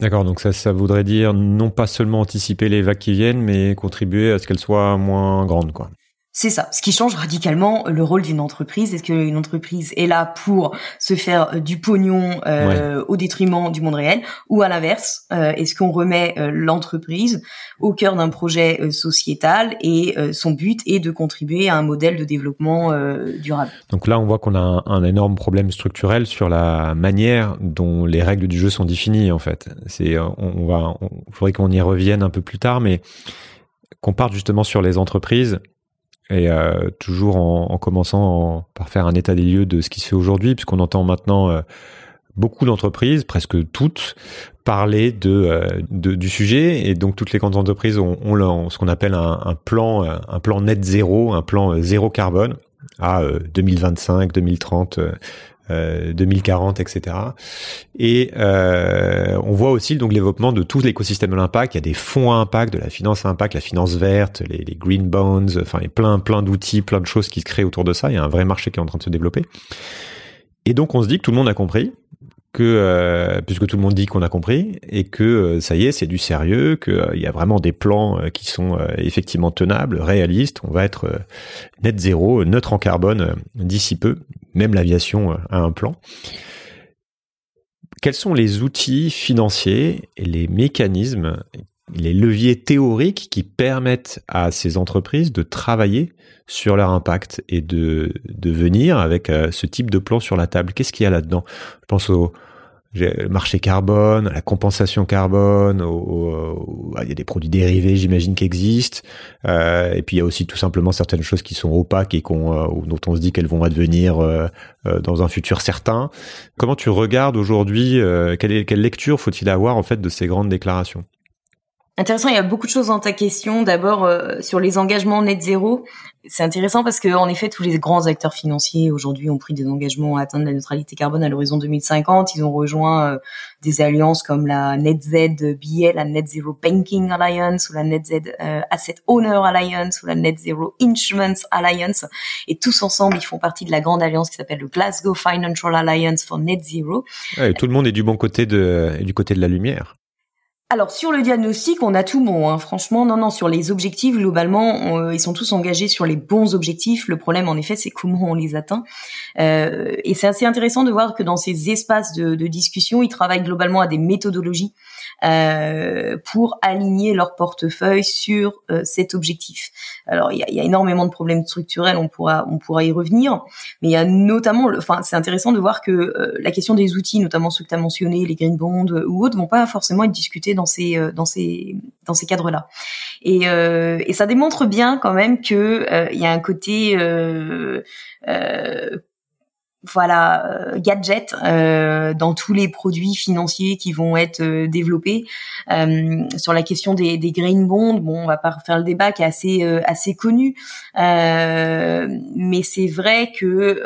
D'accord, donc ça, ça voudrait dire non pas seulement anticiper les vagues qui viennent, mais contribuer à ce qu'elles soient moins grandes, quoi. C'est ça, ce qui change radicalement le rôle d'une entreprise. Est-ce qu'une entreprise est là pour se faire euh, du pognon euh, au détriment du monde réel, ou à l'inverse, euh, est-ce qu'on remet l'entreprise au cœur d'un projet sociétal et son but est de contribuer à un modèle de développement durable? Donc là, on voit qu'on a un, un, énorme problème structurel sur la manière dont les règles du jeu sont définies. En fait, c'est on, va, il faudrait qu'on y revienne un peu plus tard, mais qu'on parte justement sur les entreprises et euh, toujours en, en commençant par faire un état des lieux de ce qui se fait aujourd'hui, puisqu'on entend maintenant euh, beaucoup d'entreprises, presque toutes, parler de, euh, de, du sujet, et donc toutes les grandes entreprises ont, ont ce qu'on appelle un, un, plan, un plan net zéro, un plan zéro carbone à 2025, 2030, 2040, etc. Et euh, on voit aussi donc l'évoquement de tout l'écosystème de l'impact. Il y a des fonds à impact, de la finance à impact, la finance verte, les, les green bonds, enfin il y a plein plein d'outils, plein de choses qui se créent autour de ça. Il y a un vrai marché qui est en train de se développer. Et donc on se dit que tout le monde a compris que euh, puisque tout le monde dit qu'on a compris et que euh, ça y est, c'est du sérieux, qu'il euh, y a vraiment des plans euh, qui sont euh, effectivement tenables, réalistes. On va être net zéro, neutre en carbone d'ici peu. Même l'aviation a un plan. Quels sont les outils financiers les mécanismes les leviers théoriques qui permettent à ces entreprises de travailler sur leur impact et de, venir avec euh, ce type de plan sur la table? Qu'est-ce qu'il y a là-dedans? Je pense au marché carbone, la compensation carbone, il y a des produits dérivés, j'imagine, qui existent. Euh, et puis il y a aussi tout simplement certaines choses qui sont opaques et euh, dont on se dit qu'elles vont advenir euh, dans un futur certain. Comment tu regardes aujourd'hui quelle, lecture faut-il avoir en fait de ces grandes déclarations? Intéressant, il y a beaucoup de choses dans ta question. D'abord sur les engagements net zéro, c'est intéressant parce que en effet tous les grands acteurs financiers aujourd'hui ont pris des engagements à atteindre la neutralité carbone à l'horizon 2050. Ils ont rejoint euh, des alliances comme la NetZ-BA, la Net Zero Banking Alliance ou la NetZ euh, Asset Owner Alliance ou la Net Zero Instruments Alliance. Et tous ensemble, ils font partie de la grande alliance qui s'appelle le Glasgow Financial Alliance for Net Zero. Ouais, tout le monde est du bon côté de, du côté de la lumière. Alors sur le diagnostic, on a tout bon. Hein. Franchement, non, non. Sur les objectifs, globalement, euh, ils sont tous engagés sur les bons objectifs. Le problème, en effet, c'est comment on les atteint. Euh, et c'est assez intéressant de voir que dans ces espaces de, de discussion, ils travaillent globalement à des méthodologies euh, pour aligner leur portefeuille sur euh, cet objectif. Alors il y a, y a, énormément de problèmes structurels, on pourra on pourra y revenir, mais il y a notamment, enfin c'est intéressant de voir que euh, la question des outils, notamment ceux que tu as mentionnés, les green bonds ou autres, vont pas forcément être discutés dans ces dans ces dans ces cadres-là. Et, et ça démontre bien quand même que il y a un côté euh, voilà euh, gadget euh, dans tous les produits financiers qui vont être euh, développés sur la question des, green bonds bon on va pas refaire le débat qui est assez assez connu mais c'est vrai que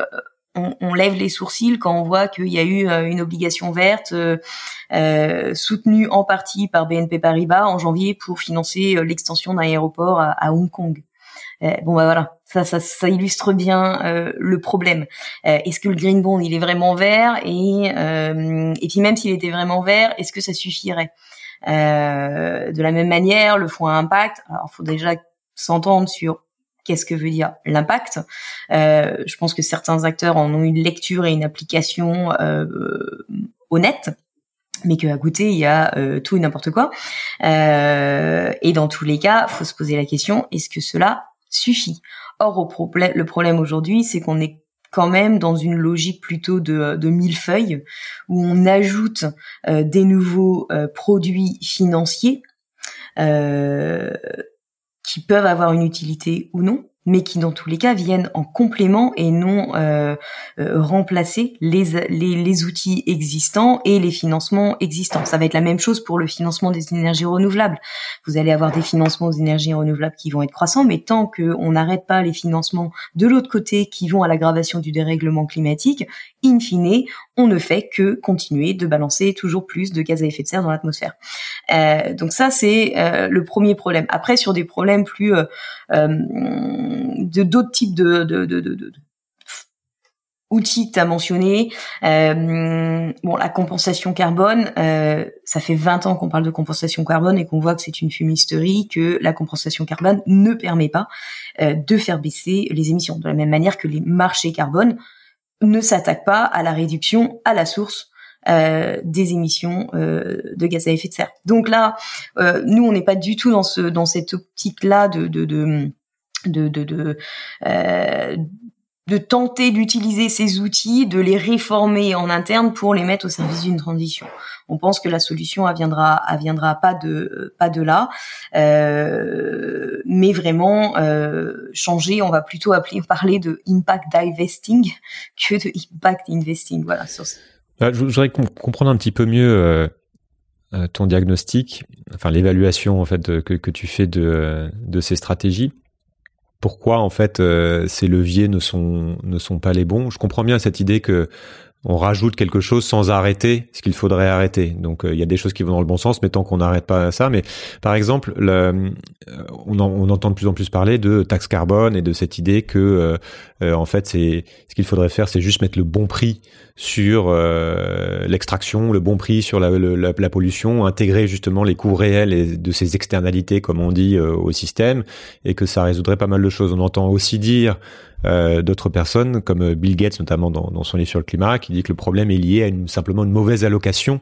on, on, lève les sourcils quand on voit qu'il y a eu une obligation verte soutenue en partie par BNP Paribas en janvier pour financer l'extension d'un aéroport à Hong Kong. Bon bah voilà, ça, ça, ça illustre bien euh, le problème. Euh, est-ce que le green bond il est vraiment vert? Et euh, et puis même s'il était vraiment vert, est-ce que ça suffirait? De la même manière, le fonds à impact. Alors, faut déjà s'entendre sur qu'est-ce que veut dire l'impact. je pense que certains acteurs en ont une lecture et une application honnête mais qu'à goûter il y a tout et n'importe quoi. et dans tous les cas, faut se poser la question est-ce que cela suffit. Or, le problème aujourd'hui, c'est qu'on est quand même dans une logique plutôt de, de millefeuille où on ajoute euh, des nouveaux euh, produits financiers euh, qui peuvent avoir une utilité ou non, mais qui dans tous les cas viennent en complément et non euh, euh, remplacer les, outils existants et les financements existants. Ça va être la même chose pour le financement des énergies renouvelables. Vous allez avoir des financements aux énergies renouvelables qui vont être croissants, mais tant qu'on n'arrête pas les financements de l'autre côté qui vont à l'aggravation du dérèglement climatique, in fine, on ne fait que continuer de balancer toujours plus de gaz à effet de serre dans l'atmosphère. Euh, donc ça, c'est le premier problème. Après, sur des problèmes plus de d'autres types de, de, de, de outils que. Euh, bon, la compensation carbone, euh, ça fait 20 ans qu'on parle de compensation carbone et qu'on voit que c'est une fumisterie, que la compensation carbone ne permet pas euh, de faire baisser les émissions. De la même manière que les marchés carbone ne s'attaquent pas à la réduction à la source euh, des émissions euh, de gaz à effet de serre. Donc là, euh, nous, on n'est pas du tout dans ce dans cette optique-là de de de de, de, euh, de tenter d'utiliser ces outils, de les réformer en interne pour les mettre au service d'une transition. On pense que la solution viendra, viendra pas de pas de là, euh, mais vraiment euh, changer. On va plutôt appeler, parler de impact divesting que de impact investing. Voilà. Je voudrais comprendre un petit peu mieux euh, euh, ton diagnostic, enfin l'évaluation en fait que, tu fais de de ces stratégies pourquoi en fait euh, ces leviers ne sont ne sont pas les bons? Je comprends bien cette idée que on rajoute quelque chose sans arrêter ce qu'il faudrait arrêter. Donc euh, il y a des choses qui vont dans le bon sens, mais tant qu'on n'arrête pas ça. Mais par exemple, le, euh, on, entend de plus en plus parler de taxe carbone et de cette idée que en fait c'est ce qu'il faudrait faire, c'est juste mettre le bon prix sur euh, l'extraction, le bon prix sur la, pollution, intégrer justement les coûts réels de ces externalités, comme on dit, euh, au système, et que ça résoudrait pas mal de choses. On entend aussi dire d'autres personnes, comme Bill Gates notamment dans, dans, son livre sur le climat, qui dit que le problème est lié à une, simplement une mauvaise allocation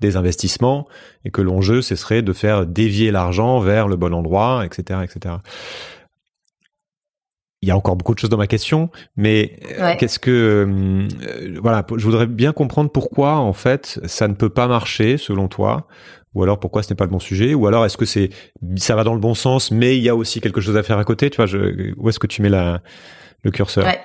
des investissements et que l'enjeu, ce serait de faire dévier l'argent vers le bon endroit, etc., etc il y a encore beaucoup de choses dans ma question, mais euh, qu'est-ce que euh, voilà, je voudrais bien comprendre pourquoi en fait ça ne peut pas marcher selon toi, ou alors pourquoi ce n'est pas le bon sujet, ou alors est-ce que c'est ça va dans le bon sens, mais il y a aussi quelque chose à faire à côté, tu vois, je, où est-ce que tu mets la le curseur ouais.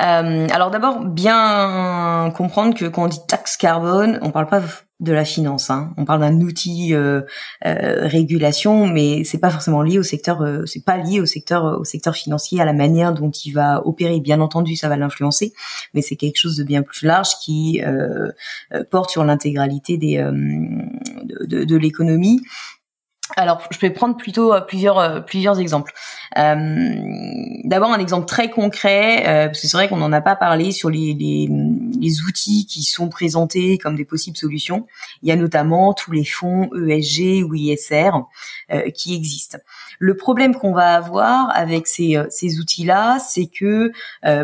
Euh, alors d'abord, bien comprendre que quand on dit taxe carbone, on parle pas de la finance. Hein. On parle d'un outil euh, euh, régulation, mais c'est pas forcément lié au secteur. Euh, c'est pas lié au secteur au secteur financier, à la manière dont il va opérer. Bien entendu, ça va l'influencer, mais c'est quelque chose de bien plus large qui porte sur l'intégralité des de, de, de l'économie alors, je vais prendre plutôt euh, plusieurs euh, plusieurs exemples. Euh, D'abord, un exemple très concret, parce que c'est vrai qu'on n'en a pas parlé sur les, les, outils qui sont présentés comme des possibles solutions. Il y a notamment tous les fonds ESG ou ISR qui existent. Le problème qu'on va avoir avec ces, ces outils-là, c'est que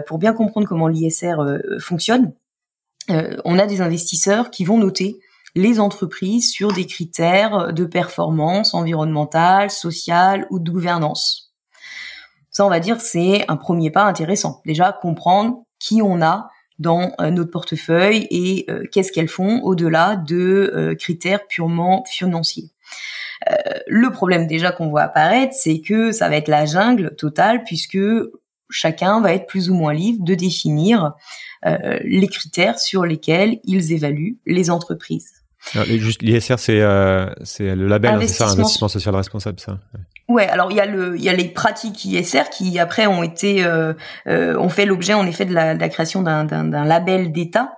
pour bien comprendre comment l'ISR fonctionne, on a des investisseurs qui vont noter les entreprises sur des critères de performance environnementale, sociale ou de gouvernance. Ça, on va dire, c'est un premier pas intéressant. Déjà, comprendre qui on a dans euh, notre portefeuille et euh, qu'est-ce qu'elles font au-delà de euh, critères purement financiers. le problème déjà qu'on voit apparaître, c'est que ça va être la jungle totale puisque chacun va être plus ou moins libre de définir les critères sur lesquels ils évaluent les entreprises. L'ISR, c'est euh, c'est le label, hein, c'est ça, investissement social responsable, ça. Ouais. alors il y a le il y a les pratiques ISR qui après ont été euh, euh, ont fait l'objet en effet de la, de la création d'un d'un label d'État.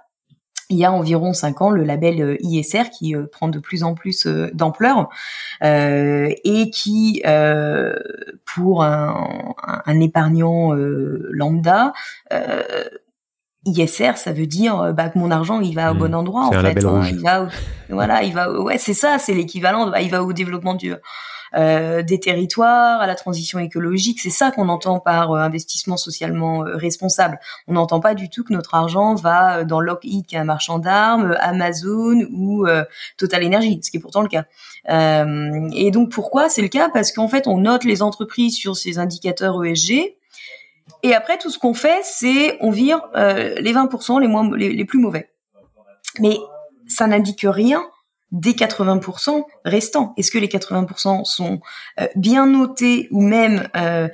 Il y a environ cinq ans, le label euh, ISR qui euh, prend de plus en plus d'ampleur et qui, pour un, un épargnant lambda, ISR, ça veut dire euh, bah, que mon argent il va au bon mmh. endroit en fait. Hein. il va, voilà, il va, ouais, c'est ça, c'est l'équivalent. Bah, il va au développement du euh, des territoires, à la transition écologique. C'est ça qu'on entend par euh, investissement socialement euh, responsable. On n'entend pas du tout que notre argent va dans Lockheed, qui est un marchand d'armes, Amazon ou Total Energy, ce qui est pourtant le cas. et donc pourquoi c'est le cas? Parce qu'en fait, on note les entreprises sur ces indicateurs ESG et après, tout ce qu'on fait, c'est on vire euh, les 20% les, moins, les, plus mauvais. Mais ça n'indique rien des 80% restants. Est-ce que les 80% sont euh, bien notés ou même, euh,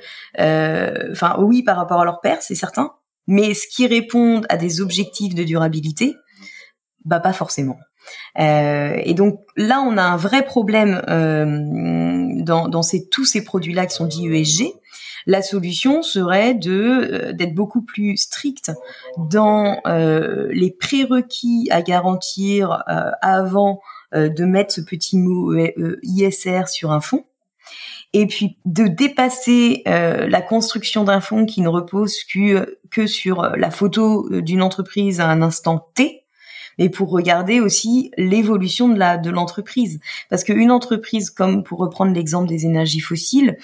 enfin oui, par rapport à leur père, c'est certain. Mais ce qui répondent à des objectifs de durabilité, bah pas forcément. et donc là, on a un vrai problème dans, dans ces, tous ces produits-là qui sont dits ESG, la solution serait de euh, d'être beaucoup plus strict dans euh, les prérequis à garantir euh, avant de mettre ce petit mot ISR sur un fonds et puis de dépasser la construction d'un fonds qui ne repose que, que sur la photo d'une entreprise à un instant T, mais pour regarder aussi l'évolution de la de l'entreprise. Parce qu'une entreprise, comme pour reprendre l'exemple des énergies fossiles,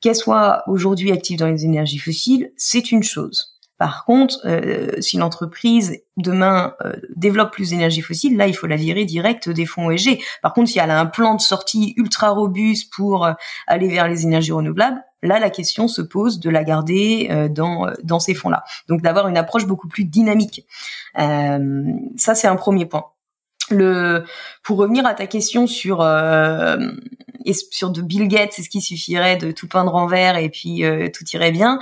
qu'elle soit aujourd'hui active dans les énergies fossiles, c'est une chose. Par contre, euh, si l'entreprise demain euh, développe plus d'énergie fossile, là, il faut la virer direct des fonds ESG. Par contre, si elle a un plan de sortie ultra robuste pour euh, aller vers les énergies renouvelables, là, la question se pose de la garder dans dans ces fonds-là. Donc, d'avoir une approche beaucoup plus dynamique. ça, c'est un premier point. Pour revenir à ta question sur sur de Bill Gates, c'est ce qui suffirait de tout peindre en vert et puis tout irait bien.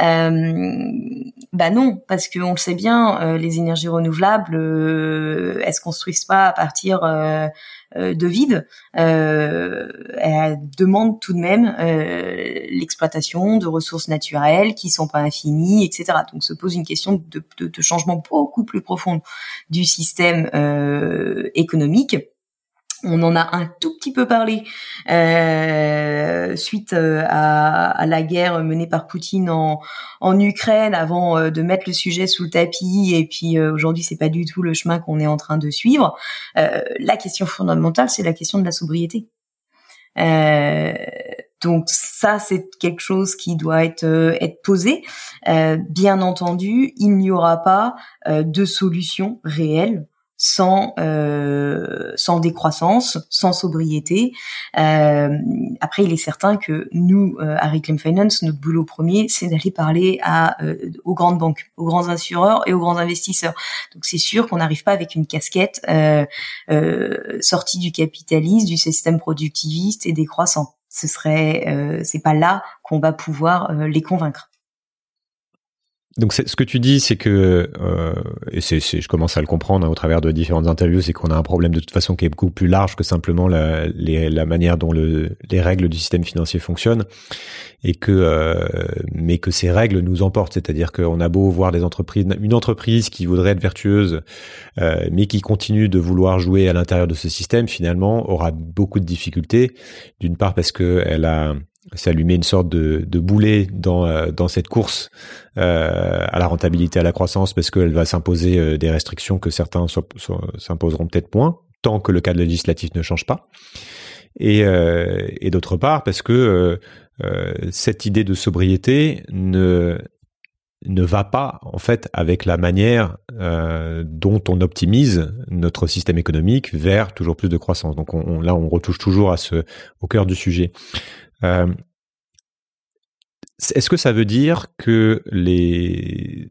Euh, bah non, parce qu'on le sait bien, euh, les énergies renouvelables, euh, elles se construisent pas à partir euh, de vide. elles demandent tout de même l'exploitation de ressources naturelles qui sont pas infinies, etc. Donc se pose une question de, de, de changement beaucoup plus profond du système économique on en a un tout petit peu parlé euh, suite euh, à, la guerre menée par Poutine en, Ukraine avant euh, de mettre le sujet sous le tapis et puis aujourd'hui c'est pas du tout le chemin qu'on est en train de suivre. la question fondamentale c'est la question de la sobriété. donc ça, c'est quelque chose qui doit être être posé. bien entendu, il n'y aura pas de solution réelle sans euh, sans décroissance, sans sobriété. Euh, après, il est certain que nous, euh, à Reclaim Finance, notre boulot premier, c'est d'aller parler à euh, aux grandes banques, aux grands assureurs et aux grands investisseurs. Donc c'est sûr qu'on n'arrive pas avec une casquette euh, sortie du capitalisme, du système productiviste et décroissant. Ce serait, c'est pas là qu'on va pouvoir les convaincre. Donc ce que tu dis, c'est que, euh, et c'est, je commence à le comprendre hein, au travers de différentes interviews, c'est qu'on a un problème de toute façon qui est beaucoup plus large que simplement la, la manière dont le, les règles du système financier fonctionnent, et que, euh, mais que ces règles nous emportent. C'est-à-dire qu'on a beau voir des entreprises, une entreprise qui voudrait être vertueuse, euh, mais qui continue de vouloir jouer à l'intérieur de ce système, finalement aura beaucoup de difficultés. D'une part parce que elle a ça lui met une sorte de, de boulet dans, euh, dans cette course euh, à la rentabilité, à la croissance, parce qu'elle va s'imposer euh, des restrictions que certains s'imposeront peut-être moins, tant que le cadre législatif ne change pas. Et, et d'autre part, parce que cette idée de sobriété ne ne va pas en fait avec la manière dont on optimise notre système économique vers toujours plus de croissance. Donc on, là, on retouche toujours à ce au cœur du sujet. Euh, est-ce que ça veut dire que les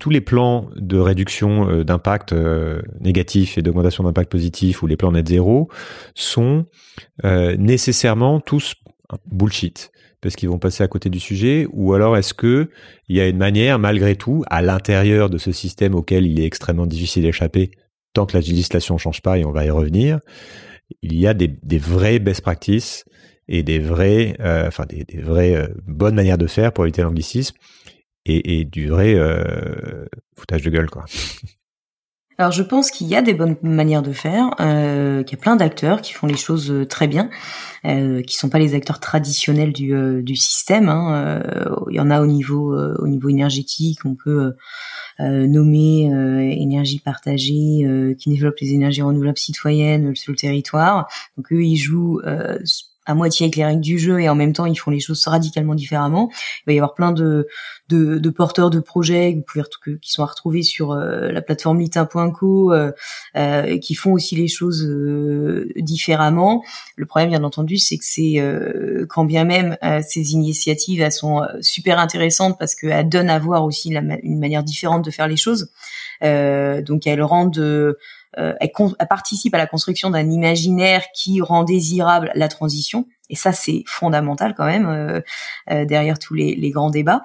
tous les plans de réduction euh, d'impact euh, négatif et d'augmentation d'impact positif ou les plans net zéro sont nécessairement tous bullshit? Parce qu'ils vont passer à côté du sujet? Ou alors est-ce que il y a une manière malgré tout à l'intérieur de ce système auquel il est extrêmement difficile d'échapper tant que la législation change pas et on va y revenir il y a des vraies best practices et des vraies, euh, enfin des, des vraies euh, bonnes manières de faire pour éviter l'anglicisme et, du vrai euh, foutage de gueule quoi. Alors je pense qu'il y a des bonnes manières de faire, qu'il y a plein d'acteurs qui font les choses très bien, euh, qui sont pas les acteurs traditionnels du, du système. Hein. il y en a au niveau au niveau énergétique, on peut nommer énergie partagée, qui développe les énergies renouvelables citoyennes sur le territoire. Donc eux ils jouent à moitié avec les règles du jeu et en même temps ils font les choses radicalement différemment. Il va y avoir plein de, de, de porteurs de projets vous pouvez qui sont à retrouver sur euh, la plateforme litin.co euh, euh, qui font aussi les choses euh, différemment. Le problème bien entendu c'est que c'est quand bien même ces initiatives elles sont super intéressantes parce qu'elles donnent à voir aussi la, une manière différente de faire les choses. donc elles rendent euh, elle, participe à la construction d'un imaginaire qui rend désirable la transition. Et ça, c'est fondamental quand même euh, euh, derrière tous les, les grands débats.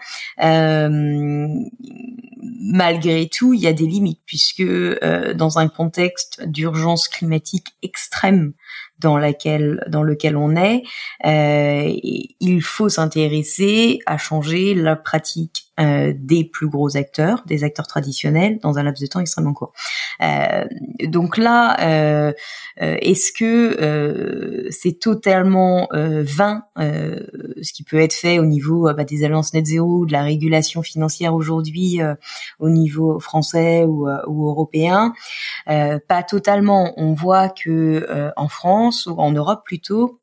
malgré tout, il y a des limites puisque dans un contexte d'urgence climatique extrême dans laquelle dans lequel on est, euh, il faut s'intéresser à changer la pratique euh, des plus gros acteurs, des acteurs traditionnels, dans un laps de temps extrêmement court. Euh, donc là, euh, euh est-ce que c'est totalement vain ce qui peut être fait au niveau bah, des alliances net zéro, de la régulation financière aujourd'hui au niveau français ou, ou européen? Pas totalement. On voit que en France ou en Europe plutôt,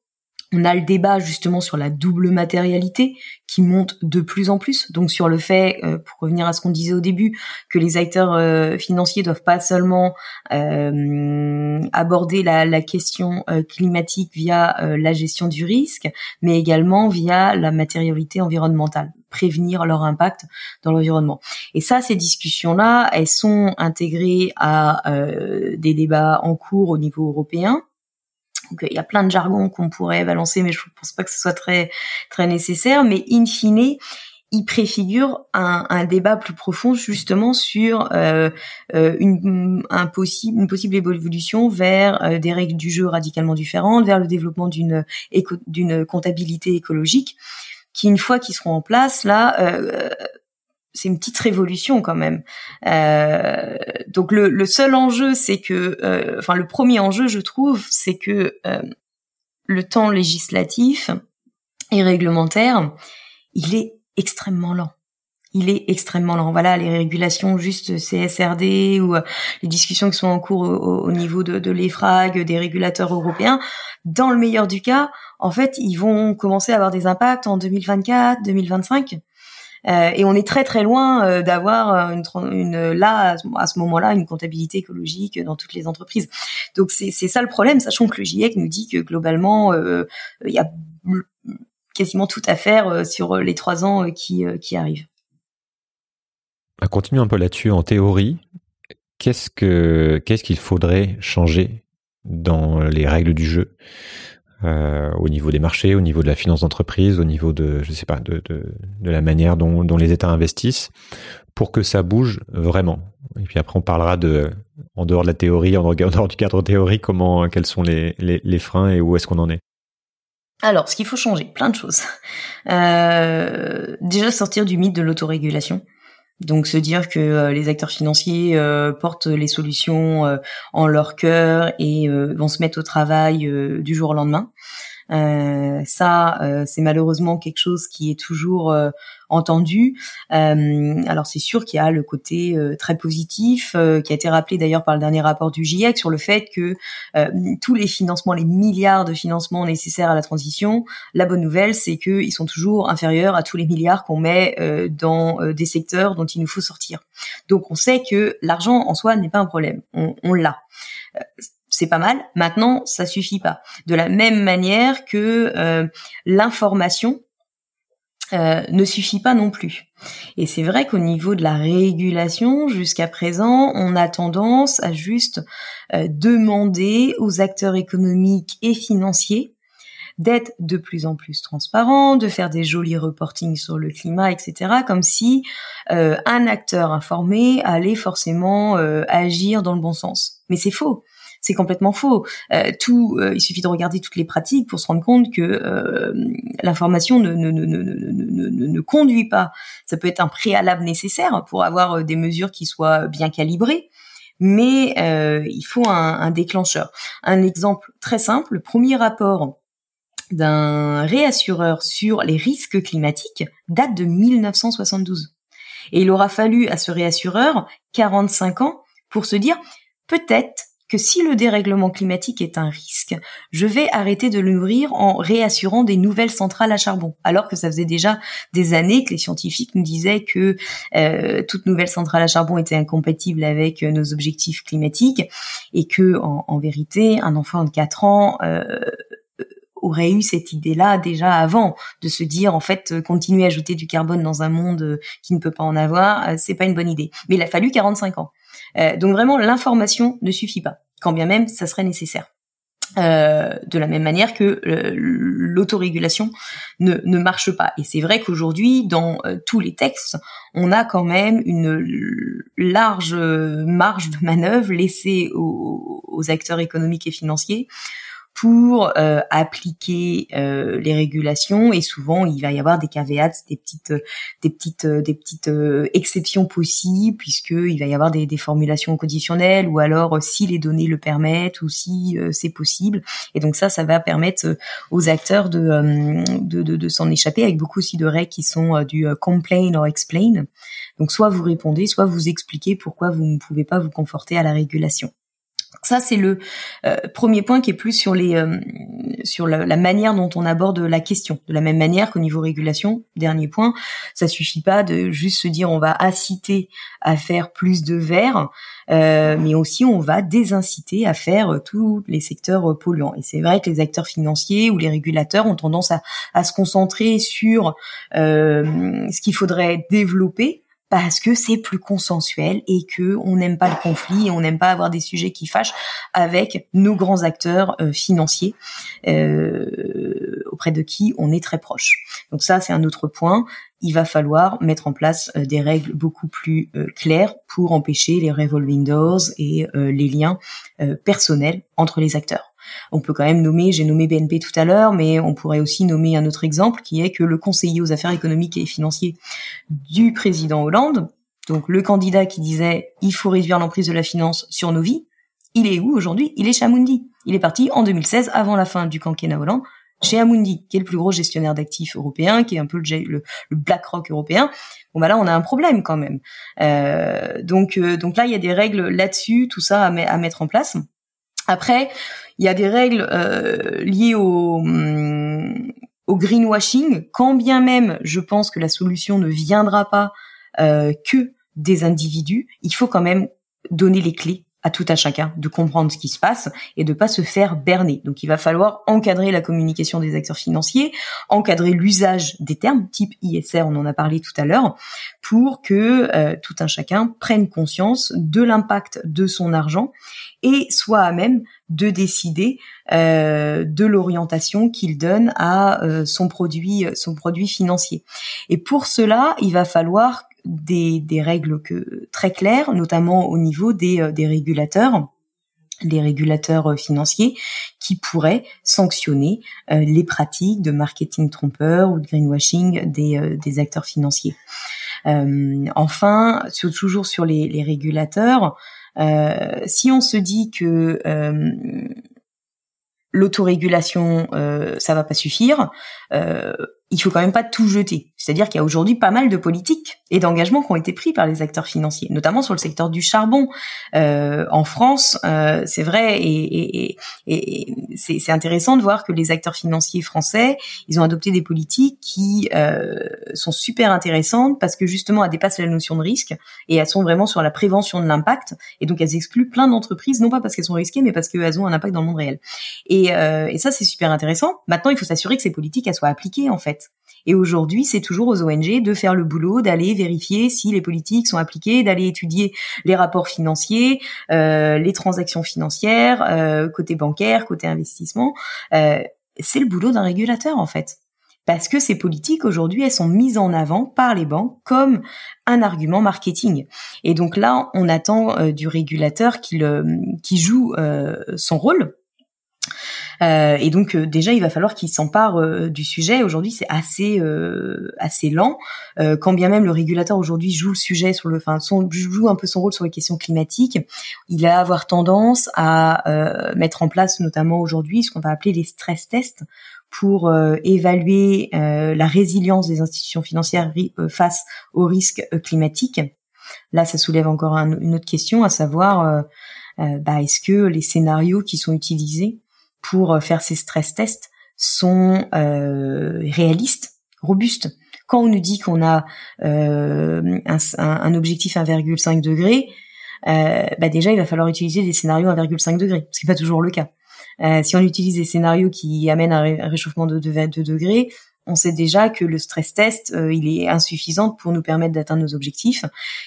on a le débat justement sur la double matérialité qui monte de plus en plus. Donc sur le fait, euh, pour revenir à ce qu'on disait au début, que les acteurs euh, financiers doivent pas seulement euh, aborder la, question climatique via la gestion du risque, mais également via la matérialité environnementale, prévenir leur impact dans l'environnement. Et ça, ces discussions-là, elles sont intégrées à des débats en cours au niveau européen donc il y a plein de jargons qu'on pourrait balancer, mais je ne pense pas que ce soit très très nécessaire. Mais in fine, il préfigure un, un débat plus profond justement sur euh, euh une, un possible, une possible évolution vers euh, des règles du jeu radicalement différentes, vers le développement d'une d'une comptabilité écologique, qui une fois qu'ils seront en place, là, euh, c'est une petite révolution quand même. Euh, donc le, seul enjeu, c'est que, euh, le premier enjeu, je trouve, c'est que euh, le temps législatif et réglementaire, il est extrêmement lent. il est extrêmement lent. Voilà, les régulations juste CSRD ou euh, les discussions qui sont en cours au, niveau de, de l'EFRAG, des régulateurs européens, dans le meilleur du cas, en fait, ils vont commencer à avoir des impacts en 2024, 2025. Euh, et on est très très loin euh, d'avoir une, là à ce moment-là une comptabilité écologique dans toutes les entreprises. Donc c'est ça le problème, sachant que le GIEC nous dit que globalement il y a quasiment tout à faire sur les trois ans qui, qui arrivent. À continuer un peu là-dessus en théorie. Qu'est-ce que qu'est-ce qu'il faudrait changer dans les règles du jeu? Euh, au niveau des marchés, au niveau de la finance d'entreprise, au niveau de je sais pas de, de, de la manière dont, dont, les États investissent pour que ça bouge vraiment. Et puis après on parlera de en dehors de la théorie, en dehors du cadre théorique, comment quels sont les, les, les freins et où est-ce qu'on en est. Alors, ce qu'il faut changer, plein de choses. Euh, déjà sortir du mythe de l'autorégulation. Donc se dire que euh, les acteurs financiers euh, portent les solutions euh, en leur cœur et vont se mettre au travail du jour au lendemain. Ça, c'est malheureusement quelque chose qui est toujours entendu. Euh, alors c'est sûr qu'il y a le côté euh, très positif euh, qui a été rappelé d'ailleurs par le dernier rapport du GIEC sur le fait que tous les financements, les milliards de financements nécessaires à la transition, la bonne nouvelle c'est qu'ils sont toujours inférieurs à tous les milliards qu'on met dans des secteurs dont il nous faut sortir. Donc on sait que l'argent en soi n'est pas un problème, on, on l'a c'est pas mal. Maintenant, ça suffit pas. De la même manière que l'information euh, ne suffit pas non plus. Et c'est vrai qu'au niveau de la régulation, jusqu'à présent, on a tendance à juste euh, demander aux acteurs économiques et financiers d'être de plus en plus transparents, de faire des jolis reportings sur le climat, etc., comme si euh, un acteur informé allait forcément agir dans le bon sens. Mais c'est faux c'est complètement faux. Euh, tout, euh, il suffit de regarder toutes les pratiques pour se rendre compte que euh, l'information ne ne, ne, ne, ne, conduit pas. Ça peut être un préalable nécessaire pour avoir des mesures qui soient bien calibrées, mais il faut un, un déclencheur. Un exemple très simple, le premier rapport d'un réassureur sur les risques climatiques date de 1972. Et il aura fallu à ce réassureur 45 ans pour se dire peut-être que si le dérèglement climatique est un risque, je vais arrêter de le nourrir en réassurant des nouvelles centrales à charbon. Alors que ça faisait déjà des années que les scientifiques nous disaient que euh, toute nouvelle centrale à charbon était incompatible avec euh, nos objectifs climatiques et que en, vérité, un enfant de 4 ans euh, aurait eu cette idée-là déjà avant de se dire en fait continuer à ajouter du carbone dans un monde qui ne peut pas en avoir, c'est pas une bonne idée. Mais il a fallu 45 ans. Euh, donc vraiment, l'information ne suffit pas, quand bien même ça serait nécessaire. Euh, de la même manière que euh, l'autorégulation ne, marche pas. Et c'est vrai qu'aujourd'hui, dans tous les textes, on a quand même une large marge de manœuvre laissée aux acteurs économiques et financiers pour euh, appliquer euh, les régulations. Et souvent il va y avoir des caveats, des petites des petites des petites exceptions possibles puisque il va y avoir des, des, formulations conditionnelles ou alors si les données le permettent ou si euh, c'est possible. Et donc ça ça va permettre aux acteurs de de, de, de s'en échapper avec beaucoup aussi de règles qui sont du complain or explain. Donc soit vous répondez soit vous expliquez pourquoi vous ne pouvez pas vous conforter à la régulation ça, c'est le euh, premier point qui est plus sur les euh, sur la, manière dont on aborde la question. De la même manière qu'au niveau régulation, dernier point, ça suffit pas de juste se dire on va inciter à faire plus de verre, euh, mais aussi on va désinciter à faire tous les secteurs polluants. Et c'est vrai que les acteurs financiers ou les régulateurs ont tendance à, à se concentrer sur ce qu'il faudrait développer parce que c'est plus consensuel et que on n'aime pas le conflit et on n'aime pas avoir des sujets qui fâchent avec nos grands acteurs euh, financiers euh, auprès de qui on est très proche. Donc ça c'est un autre point. Il va falloir mettre en place euh, des règles beaucoup plus claires pour empêcher les revolving doors et les liens personnels entre les acteurs. On peut quand même nommer, j'ai nommé BNP tout à l'heure, mais on pourrait aussi nommer un autre exemple qui est que le conseiller aux affaires économiques et financières du président Hollande, donc le candidat qui disait il faut réduire l'emprise de la finance sur nos vies, il est où aujourd'hui? Il est Chamundi. Il est parti en 2016, avant la fin du quinquennat Hollande. chez Amundi, qui est le plus gros gestionnaire d'actifs européen, qui est un peu le, le, le BlackRock européen, bon bah là on a un problème quand même. Euh, donc euh, donc là il y a des règles là-dessus, tout ça à, mettre en place. Après il y a des règles euh, liées au hum, au greenwashing, quand bien même je pense que la solution ne viendra pas euh, que des individus, il faut quand même donner les clés à tout à chacun de comprendre ce qui se passe et de pas se faire berner. Donc il va falloir encadrer la communication des acteurs financiers, encadrer l'usage des termes type ISR, on en a parlé tout à l'heure, pour que euh, tout un chacun prenne conscience de l'impact de son argent et soit à même de décider euh, de l'orientation qu'il donne à euh, son produit son produit financier. Et pour cela, il va falloir des, règles très claires, notamment au niveau des, euh, des régulateurs les régulateurs euh, financiers qui pourraient sanctionner euh, les pratiques de marketing trompeur ou de greenwashing des, des acteurs financiers. enfin, toujours sur les, les régulateurs, si on se dit que l'autorégulation, ça va pas suffire, il faut quand même pas tout jeter. C'est-à-dire qu'il y a aujourd'hui pas mal de politiques et d'engagements qui ont été pris par les acteurs financiers, notamment sur le secteur du charbon. Euh, en France, euh, c'est vrai, et, et, et, c'est intéressant de voir que les acteurs financiers français, ils ont adopté des politiques qui euh, sont super intéressantes parce que justement, elles dépassent la notion de risque et elles sont vraiment sur la prévention de l'impact. Et donc, elles excluent plein d'entreprises, non pas parce qu'elles sont risquées, mais parce qu'elles ont un impact dans le monde réel. Et, euh, et ça, c'est super intéressant. Maintenant, il faut s'assurer que ces politiques, elles soient appliquées, en fait. Et aujourd'hui, c'est toujours aux ONG de faire le boulot, d'aller vérifier si les politiques sont appliquées, d'aller étudier les rapports financiers, euh, les transactions financières, euh, côté bancaire, côté investissement. Euh, c'est le boulot d'un régulateur en fait. Parce que ces politiques aujourd'hui, elles sont mises en avant par les banques comme un argument marketing. Et donc là, on attend du régulateur qu'il qui joue son rôle et donc euh, déjà, il va falloir qu'il s'empare euh, du sujet. Aujourd'hui, c'est assez assez lent. quand bien même le régulateur aujourd'hui joue le sujet sur le, enfin, joue un peu son rôle sur les questions climatiques, il va avoir tendance à mettre en place, notamment aujourd'hui, ce qu'on va appeler les stress tests pour évaluer la résilience des institutions financières face aux risques climatiques. Là, ça soulève encore une autre question, à savoir, bah, est-ce que les scénarios qui sont utilisés pour euh, faire ces stress tests sont euh, réalistes, robustes. Quand on nous dit qu'on a euh, un, un, objectif 1,5 degré, euh, bah déjà il va falloir utiliser des scénarios 1,5 degré, ce qui n'est pas toujours le cas. Si on utilise des scénarios qui amènent un, un réchauffement de 2 degrés, on sait déjà que le stress test, euh, il est insuffisant pour nous permettre d'atteindre nos objectifs.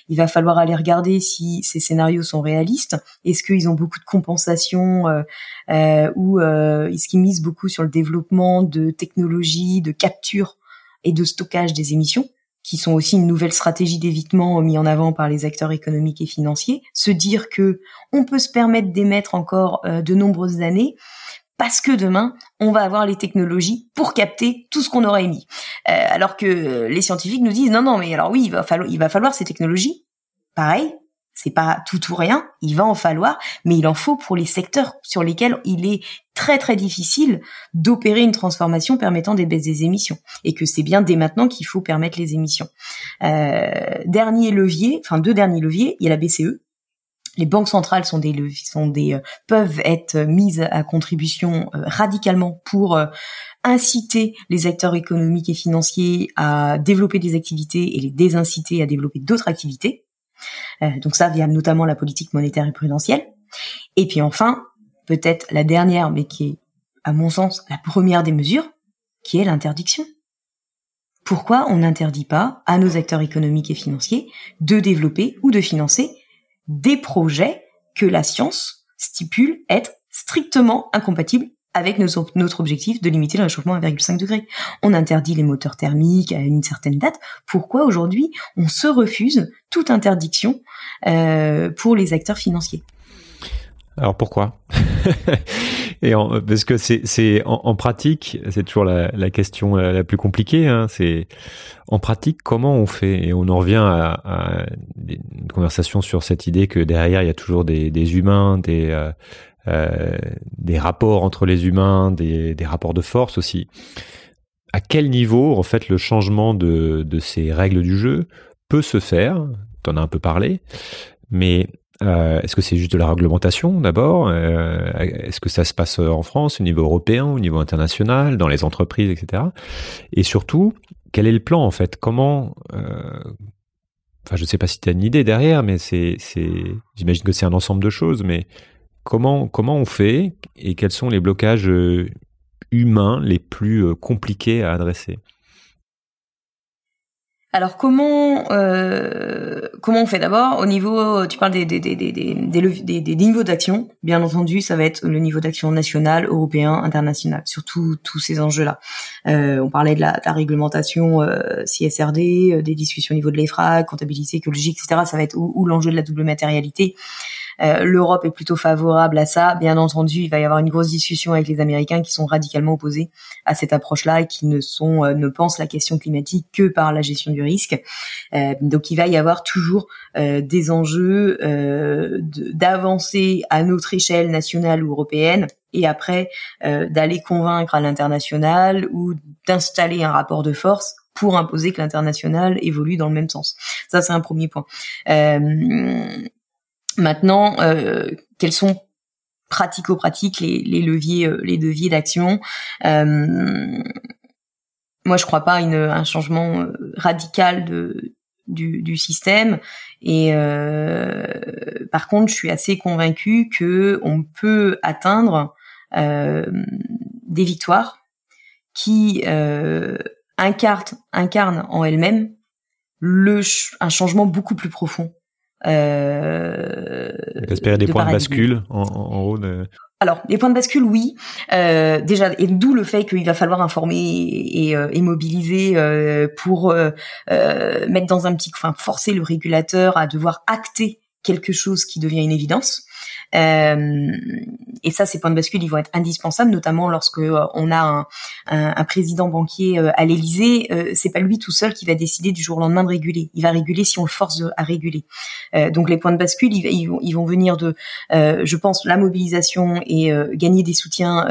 Il va falloir aller regarder si ces scénarios sont réalistes. Est-ce qu'ils ont beaucoup de compensation euh, euh, ou est-ce qu'ils misent beaucoup sur le développement de technologies de capture et de stockage des émissions qui sont aussi une nouvelle stratégie d'évitement mis en avant par les acteurs économiques et financiers, se dire que on peut se permettre d'émettre encore de nombreuses années, parce que demain, on va avoir les technologies pour capter tout ce qu'on aura émis. Euh, alors que les scientifiques nous disent non, non, mais alors oui, il va falloir, ces technologies. Pareil, c'est pas tout ou rien, il va en falloir, mais il en faut pour les secteurs sur lesquels il est très très difficile d'opérer une transformation permettant des baisses des émissions et que c'est bien dès maintenant qu'il faut permettre les émissions. Euh, dernier levier, enfin deux derniers leviers, il y a la BCE les banques centrales sont des, sont des euh, peuvent être mises à contribution euh, radicalement pour euh, inciter les acteurs économiques et financiers à développer des activités et les désinciter à développer d'autres activités. donc ça via notamment la politique monétaire et prudentielle. Et puis enfin, peut-être la dernière, mais qui est à mon sens la première des mesures, qui est l'interdiction. Pourquoi on n'interdit pas à nos acteurs économiques et financiers de développer ou de financer des projets que la science stipule être strictement incompatibles avec notre objectif de limiter le réchauffement à 1,5 degré. On interdit les moteurs thermiques à une certaine date. Pourquoi aujourd'hui on se refuse toute interdiction euh, pour les acteurs financiers? Alors pourquoi Et parce que c'est en, pratique, c'est toujours la, question la, plus compliquée. Hein, c'est en pratique comment on fait? Et on en revient à, une conversation sur cette idée que derrière il y a toujours des, humains, des euh, des rapports entre les humains, des, des, rapports de force aussi. À quel niveau, en fait, le changement de, de ces règles du jeu peut se faire? Tu en as un peu parlé, mais euh, est-ce que c'est juste de la réglementation d'abord? Euh, Est-ce que ça se passe en France, au niveau européen, au niveau international, dans les entreprises, etc. Et surtout, quel est le plan en fait? Comment euh, Enfin, je ne sais pas si tu as une idée derrière, mais c'est, j'imagine que c'est un ensemble de choses. Mais comment comment on fait et quels sont les blocages humains les plus compliqués à adresser? Alors comment euh, comment on fait d'abord au niveau tu parles des des des des des, niveaux d'action. Bien entendu ça va être le niveau d'action national européen international. Surtout tous ces enjeux là euh, on parlait de la, réglementation euh, CSRD euh, des discussions au niveau de l'EFRA comptabilité écologique etc ça va être ou l'enjeu de la double matérialité euh, L'Europe est plutôt favorable à ça. Bien entendu, il va y avoir une grosse discussion avec les Américains qui sont radicalement opposés à cette approche-là et qui ne sont euh, ne pensent la question climatique que par la gestion du risque. Euh, donc, il va y avoir toujours des enjeux d'avancer à notre échelle nationale ou européenne et après d'aller convaincre à l'international ou d'installer un rapport de force pour imposer que l'international évolue dans le même sens. Ça, c'est un premier point. Maintenant, euh, quels sont pratico-pratiques les, leviers euh, les leviers d'action? Euh, Moi, je crois pas à un changement radical du, système. Et par contre, je suis assez convaincue que on peut atteindre des victoires qui incarnent, incarnent en elles-mêmes le un changement beaucoup plus profond euh, Espérer des points de bascule en, en, haut de... Alors, les points de bascule, oui. Euh, déjà, et d'où le fait qu'il va falloir informer et, euh, et mobiliser euh, pour euh, euh, mettre dans un petit, enfin, forcer le régulateur à devoir acter quelque chose qui devient une évidence. Euh, et ça, ces points de bascule, ils vont être indispensables, notamment lorsque euh, on a un, président banquier euh, à l'Élysée. C'est pas lui tout seul qui va décider du jour au lendemain de réguler. Il va réguler si on le force à réguler. donc les points de bascule, ils, vont, venir de, je pense, la mobilisation et gagner des soutiens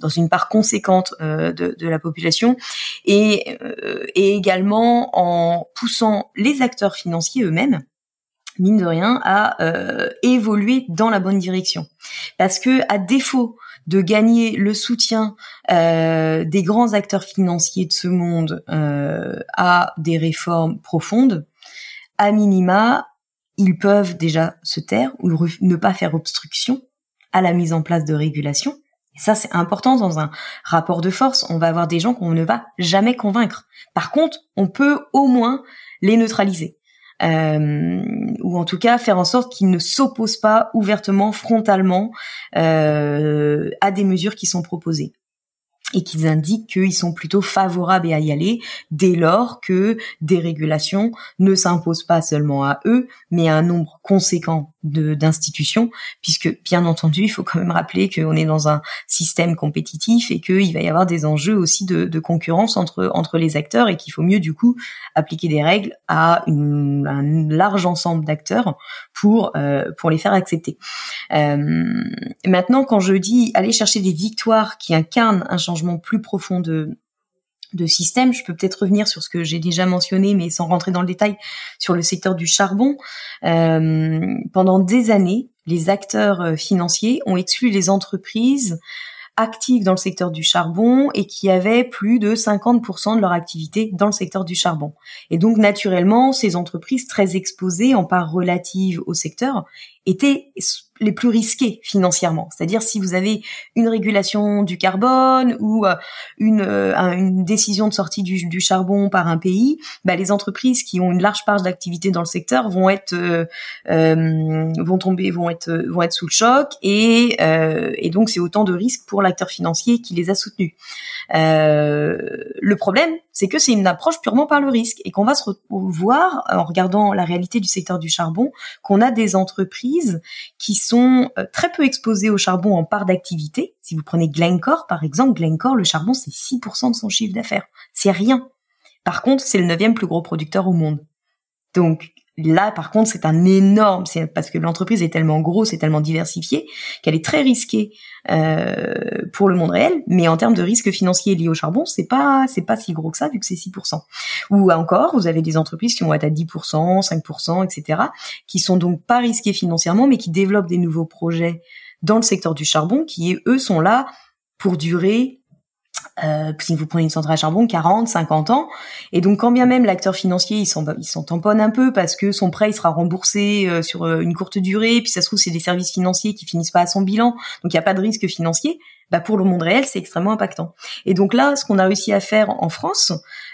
dans une part conséquente de, la population, et également en poussant les acteurs financiers eux-mêmes mine de rien, à euh, évoluer dans la bonne direction. Parce que à défaut de gagner le soutien euh, des grands acteurs financiers de ce monde euh, à des réformes profondes, à minima, ils peuvent déjà se taire ou ne pas faire obstruction à la mise en place de régulation. Et ça, c'est important dans un rapport de force. On va avoir des gens qu'on ne va jamais convaincre. Par contre, on peut au moins les neutraliser euh, ou en tout cas faire en sorte qu'ils ne s'opposent pas ouvertement, frontalement euh, à des mesures qui sont proposées et qu'ils indiquent qu'ils sont plutôt favorables à y aller dès lors que des régulations ne s'imposent pas seulement à eux, mais à un nombre conséquent d'institutions, puisque bien entendu, il faut quand même rappeler qu'on est dans un système compétitif et qu'il va y avoir des enjeux aussi de, concurrence entre entre les acteurs et qu'il faut mieux du coup appliquer des règles à un large ensemble d'acteurs pour euh, pour les faire accepter. Euh, maintenant, quand je dis aller chercher des victoires qui incarnent un changement plus profond de de système. Je peux peut-être revenir sur ce que j'ai déjà mentionné, mais sans rentrer dans le détail, sur le secteur du charbon. Euh, pendant des années, les acteurs euh, financiers ont exclu les entreprises actives dans le secteur du charbon et qui avaient plus de 50% de leur activité dans le secteur du charbon. Et donc naturellement, ces entreprises très exposées en part relative au secteur étaient les plus risqués financièrement. C'est-à-dire si vous avez une régulation du carbone ou euh, une, euh, une décision de sortie du, du, charbon par un pays, bah, les entreprises qui ont une large part d'activité dans le secteur vont être euh, vont tomber, vont être vont être sous le choc et, et donc c'est autant de risques pour l'acteur financier qui les a soutenus. Le problème, c'est que c'est une approche purement par le risque et qu'on va se voir en regardant la réalité du secteur du charbon qu'on a des entreprises qui sont euh, très peu exposés au charbon en part d'activité. Si vous prenez Glencore, par exemple, Glencore, le charbon, c'est 6% de son chiffre d'affaires. C'est rien. Par contre, c'est le neuvième plus gros producteur au monde. Donc, Là, par contre, c'est un énorme, c'est parce que l'entreprise est tellement grosse, et tellement diversifiée qu'elle est très risquée euh, pour le monde réel. Mais en termes de risque financier lié au charbon, c'est pas c'est pas si gros que ça vu que c'est 6%. Ou encore, vous avez des entreprises qui vont être à 10%, 5%, etc., qui sont donc pas risquées financièrement, mais qui développent des nouveaux projets dans le secteur du charbon, qui eux sont là pour durer euh, si vous prenez une centrale charbon, 40, 50 ans. Et donc, quand bien même l'acteur financier, il s'en, il s'en tamponne un peu parce que son prêt, il sera remboursé euh, sur euh, une courte durée, puis ça se trouve, c'est des services financiers qui finissent pas à son bilan, donc il n'y a pas de risque financier. Bah, pour le monde réel, c'est extrêmement impactant. Et donc là, ce qu'on a réussi à faire en France,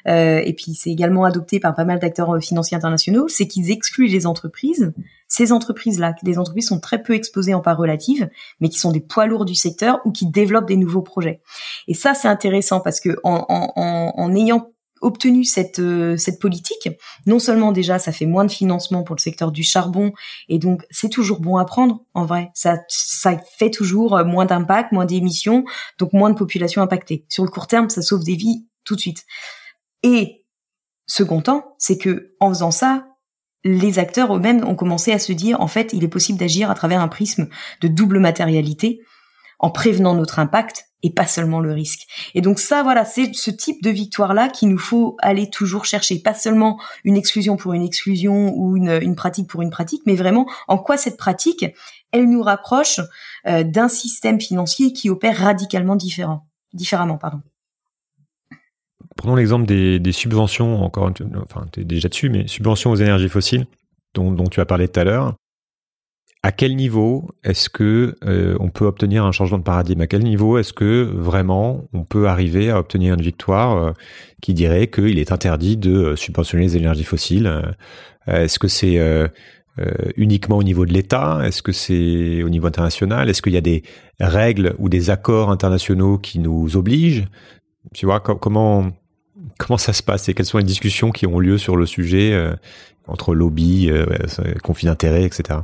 euh, et puis c'est également adopté par pas mal d'acteurs euh, financiers internationaux, c'est qu'ils excluent les entreprises. Ces entreprises-là, des entreprises sont très peu exposées en part relative, mais qui sont des poids lourds du secteur ou qui développent des nouveaux projets. Et ça, c'est intéressant parce que en, en, en ayant obtenu cette euh, cette politique, non seulement déjà ça fait moins de financement pour le secteur du charbon et donc c'est toujours bon à prendre en vrai. Ça ça fait toujours moins d'impact, moins d'émissions, donc moins de population impactée. Sur le court terme, ça sauve des vies tout de suite. Et second temps, c'est que en faisant ça, les acteurs eux-mêmes ont commencé à se dire en fait, il est possible d'agir à travers un prisme de double matérialité en prévenant notre impact et pas seulement le risque. Et donc ça, voilà, c'est ce type de victoire-là qu'il nous faut aller toujours chercher, pas seulement une exclusion pour une exclusion ou une, pratique pour une pratique, mais vraiment en quoi cette pratique, elle nous rapproche euh, d'un système financier qui opère radicalement différent, différemment, pardon. Prenons l'exemple des, subventions, encore, enfin, tu es déjà dessus, mais subventions aux énergies fossiles, dont, tu as parlé tout à l'heure. À quel niveau est-ce que euh, on peut obtenir un changement de paradigme? À quel niveau est-ce que vraiment on peut arriver à obtenir une victoire euh, qui dirait qu'il est interdit de euh, subventionner les énergies fossiles? Est-ce que c'est uniquement au niveau de l'État? Est-ce que c'est au niveau international? Est-ce qu'il y a des règles ou des accords internationaux qui nous obligent? Tu vois comment comment ça se passe et quelles sont les discussions qui ont lieu sur le sujet entre lobby, euh, conflits d'intérêts, etc.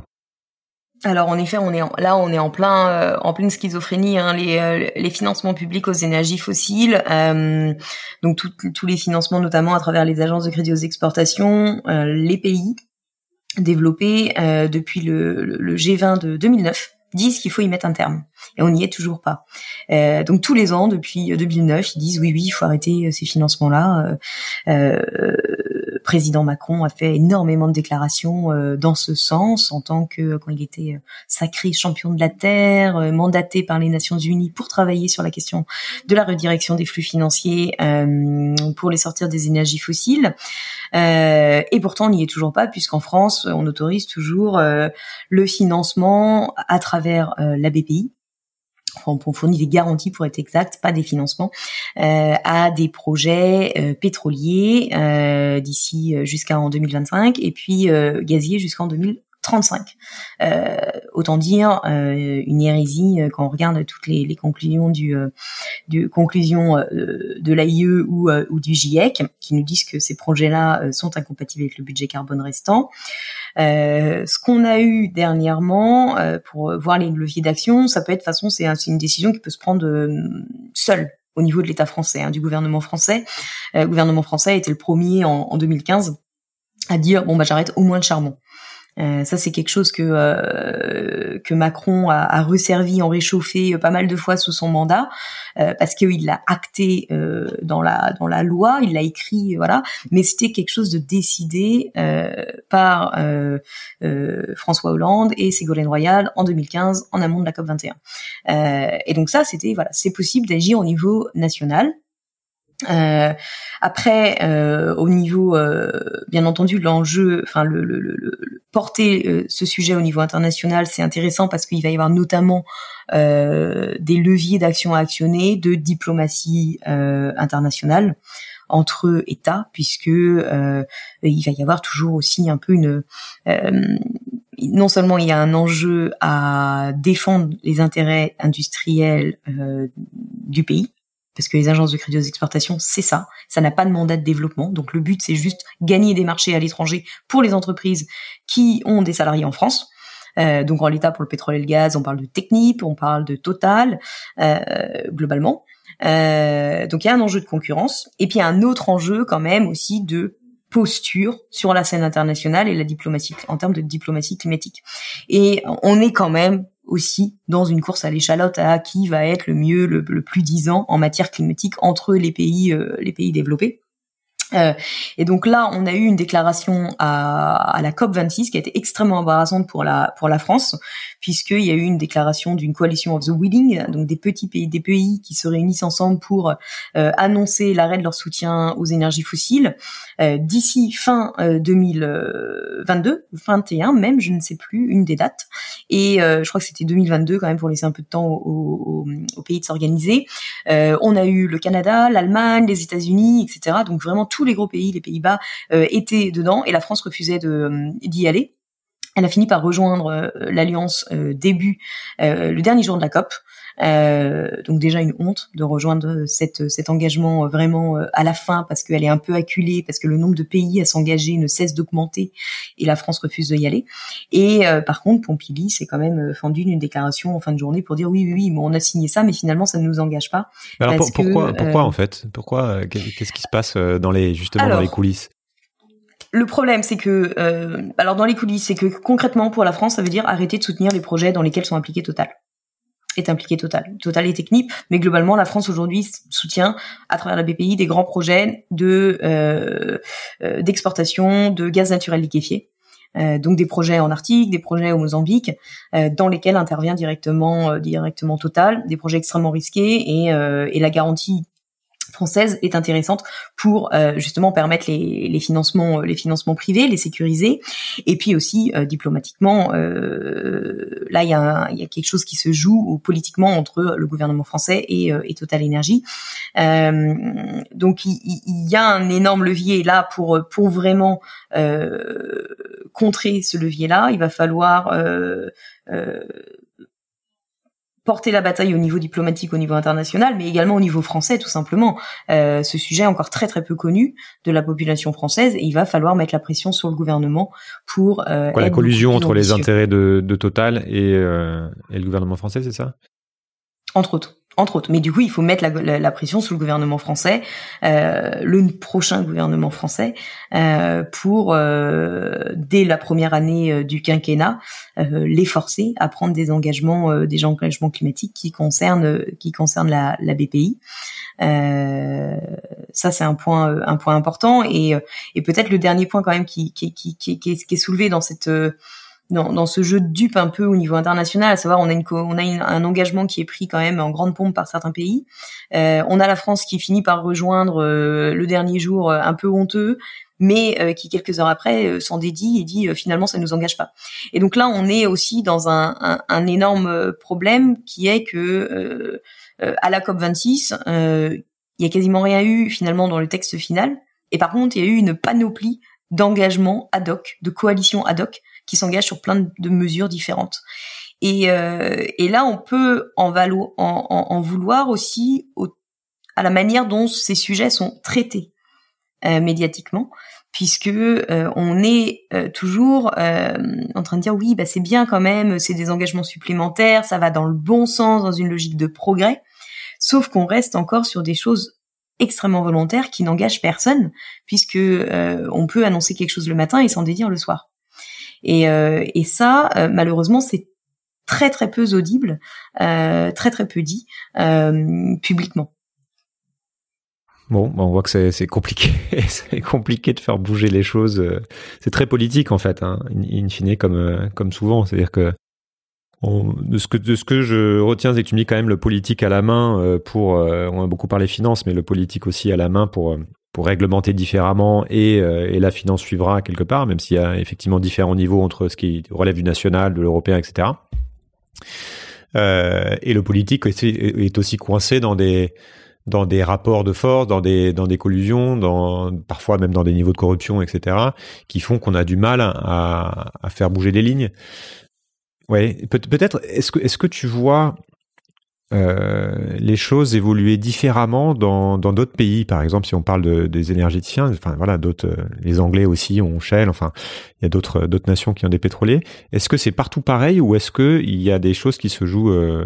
Alors en effet, on est là, on est en plein euh, en pleine schizophrénie. Hein, les, les financements publics aux énergies fossiles, donc tous les financements, notamment à travers les agences de crédit aux exportations, les pays développés depuis le, le, G20 de 2009 disent qu'il faut y mettre un terme. Et on n'y est toujours pas. Euh, donc tous les ans, depuis 2009, ils disent oui, oui, il faut arrêter euh, ces financements-là. Euh, président Macron a fait énormément de déclarations euh, dans ce sens en tant que quand il était euh, sacré champion de la terre, euh, mandaté par les Nations Unies pour travailler sur la question de la redirection des flux financiers pour les sortir des énergies fossiles. et pourtant, on n'y est toujours pas puisqu'en France, on autorise toujours le financement à travers la BPI, on fournit des garanties pour être exact, pas des financements, euh, à des projets euh, pétroliers euh, d'ici jusqu'en 2025 et puis gaziers jusqu'en 2035. autant dire une hérésie quand on regarde toutes les, conclusions du, du de l'AIE ou, ou du GIEC qui nous disent que ces projets-là sont incompatibles avec le budget carbone restant. Euh, ce qu'on a eu dernièrement euh, pour voir les leviers d'action, ça peut être de façon, c'est une décision qui peut se prendre euh, seule au niveau de l'État français, hein, du gouvernement français. le gouvernement français a été le premier en, en 2015 à dire bon bah j'arrête au moins le charbon. Euh, ça, c'est quelque chose que euh, que Macron a, a, resservi, en réchauffé euh, pas mal de fois sous son mandat, parce qu'il l'a acté dans la dans la loi, il l'a écrit, voilà. Mais c'était quelque chose de décidé par François Hollande et Ségolène Royal en 2015, en amont de la COP 21. et donc ça, c'était voilà, c'est possible d'agir au niveau national. Euh, après, euh, au niveau, euh, bien entendu, l'enjeu, enfin le, le, le, porter euh, ce sujet au niveau international, c'est intéressant parce qu'il va y avoir notamment euh, des leviers d'action à actionner, de diplomatie internationale entre États, puisque il va y avoir toujours aussi un peu une non seulement il y a un enjeu à défendre les intérêts industriels du pays, parce que les agences de crédit aux exportations, c'est ça. Ça n'a pas de mandat de développement. Donc le but, c'est juste gagner des marchés à l'étranger pour les entreprises qui ont des salariés en France. Euh, donc en l'état pour le pétrole et le gaz, on parle de Technip, on parle de Total, euh, globalement. Euh, donc il y a un enjeu de concurrence et puis il y a un autre enjeu quand même aussi de posture sur la scène internationale et la diplomatie en termes de diplomatie climatique. Et on est quand même aussi dans une course à l'échalote à qui va être le mieux, le, plus disant en matière climatique entre les pays, euh, les pays développés. Euh, et donc là, on a eu une déclaration à, à, la COP 26 qui a été extrêmement embarrassante pour la pour la France, puisqu'il y a eu une déclaration d'une coalition of the willing, donc des petits pays, des pays qui se réunissent ensemble pour euh, annoncer l'arrêt de leur soutien aux énergies fossiles euh, d'ici fin 2022, 21 même, je ne sais plus une des dates. Et je crois que c'était 2022 quand même pour laisser un peu de temps aux, pays de s'organiser. on a eu le Canada, l'Allemagne, les États-Unis, etc. Donc vraiment tous les gros pays, les Pays-Bas, euh, étaient dedans et la France refusait euh, d'y aller. Elle a fini par rejoindre euh, l'alliance début le dernier jour de la COP. donc déjà une honte de rejoindre cette, cet engagement vraiment à la fin parce qu'elle est un peu acculée, parce que le nombre de pays à s'engager ne cesse d'augmenter et la France refuse de y aller. Et par contre, Pompili s'est quand même fendu d'une déclaration en fin de journée pour dire oui, oui, oui, on a signé ça, mais finalement ça ne nous engage pas. Alors pourquoi, pourquoi en fait? Pourquoi Qu'est-ce qui se passe dans les justement dans les coulisses? Le problème, c'est que, euh, alors dans les coulisses, c'est que concrètement pour la France, ça veut dire arrêter de soutenir les projets dans lesquels sont impliqués Total est impliqué Total. Total est technique, mais globalement, la France aujourd'hui soutient à travers la BPI des grands projets de euh, euh, d'exportation de gaz naturel liquéfié. donc des projets en Arctique, des projets au Mozambique, dans lesquels intervient directement directement Total, des projets extrêmement risqués et, et la garantie française est intéressante pour euh, justement permettre les, financements les financements privés, les sécuriser. Et puis aussi euh, diplomatiquement euh, là il y a, quelque chose qui se joue politiquement entre le gouvernement français et, Total Énergie donc il, il, y a un énorme levier là pour pour vraiment contrer ce levier là il va falloir porter la bataille au niveau diplomatique, au niveau international, mais également au niveau français, tout simplement. Euh, ce sujet est encore très très peu connu de la population française et il va falloir mettre la pression sur le gouvernement pour euh, la collusion entre les intérêts de, Total et, euh, et le gouvernement français, c'est ça? Entre autres entre autres. Mais du coup, il faut mettre la, pression sur le gouvernement français, euh, le prochain gouvernement français, euh, pour euh, dès la première année euh, du quinquennat les forcer à prendre des engagements, des engagements climatiques qui concernent qui concernent la, la BPI. ça, c'est un point un point important et, et peut-être le dernier point quand même qui qui qui, qui, qui, est, est soulevé dans cette dans, dans, ce jeu de dupe un peu au niveau international, à savoir on a, une, on a un engagement qui est pris quand même en grande pompe par certains pays. Euh, on a la France qui finit par rejoindre euh, le dernier jour euh, un peu honteux, mais euh, qui quelques heures après s'en dédie et dit finalement ça ne nous engage pas. Et donc là on est aussi dans un, un, un énorme problème qui est que à la COP 26 il y a quasiment rien eu finalement dans le texte final. Et par contre il y a eu une panoplie d'engagements ad hoc, de coalitions ad hoc qui s'engagent sur plein de mesures différentes. Et, euh, et là, on peut en, valo en, en, vouloir aussi au, à la manière dont ces sujets sont traités euh, médiatiquement, puisque euh, on est toujours en train de dire oui, bah c'est bien quand même, c'est des engagements supplémentaires, ça va dans le bon sens, dans une logique de progrès, sauf qu'on reste encore sur des choses extrêmement volontaires qui n'engagent personne, puisque on peut annoncer quelque chose le matin et s'en dédire le soir. Et, euh, et ça, euh, malheureusement, c'est très très peu audible, euh, très très peu dit publiquement. Bon, on voit que c'est compliqué, c'est compliqué de faire bouger les choses. C'est très politique en fait, hein, in fine comme comme souvent. C'est-à-dire que de ce que de ce que je retiens, c'est que tu me quand même le politique à la main pour. on a beaucoup parlé finances, mais le politique aussi à la main pour pour réglementer différemment et, euh, et, la finance suivra quelque part, même s'il y a effectivement différents niveaux entre ce qui relève du national, de l'européen, etc. Euh, et le politique est, aussi coincé dans des dans des rapports de force, dans des dans des collusions, dans parfois même dans des niveaux de corruption, etc. qui font qu'on a du mal à, à faire bouger les lignes. Ouais, peut-être. Est-ce que est-ce que tu vois euh, les choses évoluaient différemment dans d'autres pays. Par exemple, si on parle de, des énergéticiens, enfin voilà, euh, les Anglais aussi ont Shell. Enfin, il y a d'autres d'autres nations qui ont des pétroliers. Est-ce que c'est partout pareil ou est-ce que il y a des choses qui se jouent euh,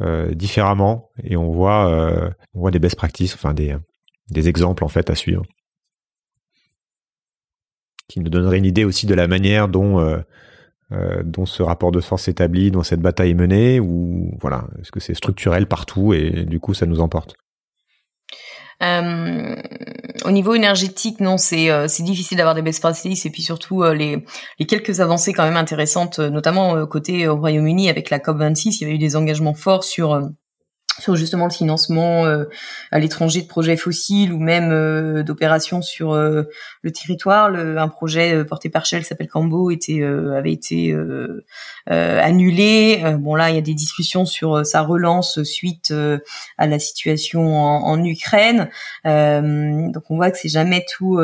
euh différemment et on voit des best practices, enfin des des exemples en fait à suivre? qui nous donnerait une idée aussi de la manière dont dont ce rapport de force s'établit, dont cette bataille est menée, ou voilà, est-ce que c'est structurel partout et du coup ça nous emporte? Euh, au niveau énergétique, non, c'est euh, c'est difficile d'avoir des best practices et puis surtout euh, les les quelques avancées quand même intéressantes, notamment côté au Royaume-Uni avec la COP 26, il y avait eu des engagements forts sur sur justement le financement euh, à l'étranger de projets fossiles ou même euh, d'opérations sur euh, le territoire. Le, un projet porté par Shell s'appelle Cambo était avait été annulé. bon là, il y a des discussions sur sa relance suite à la situation en, en Ukraine. donc on voit que c'est jamais tout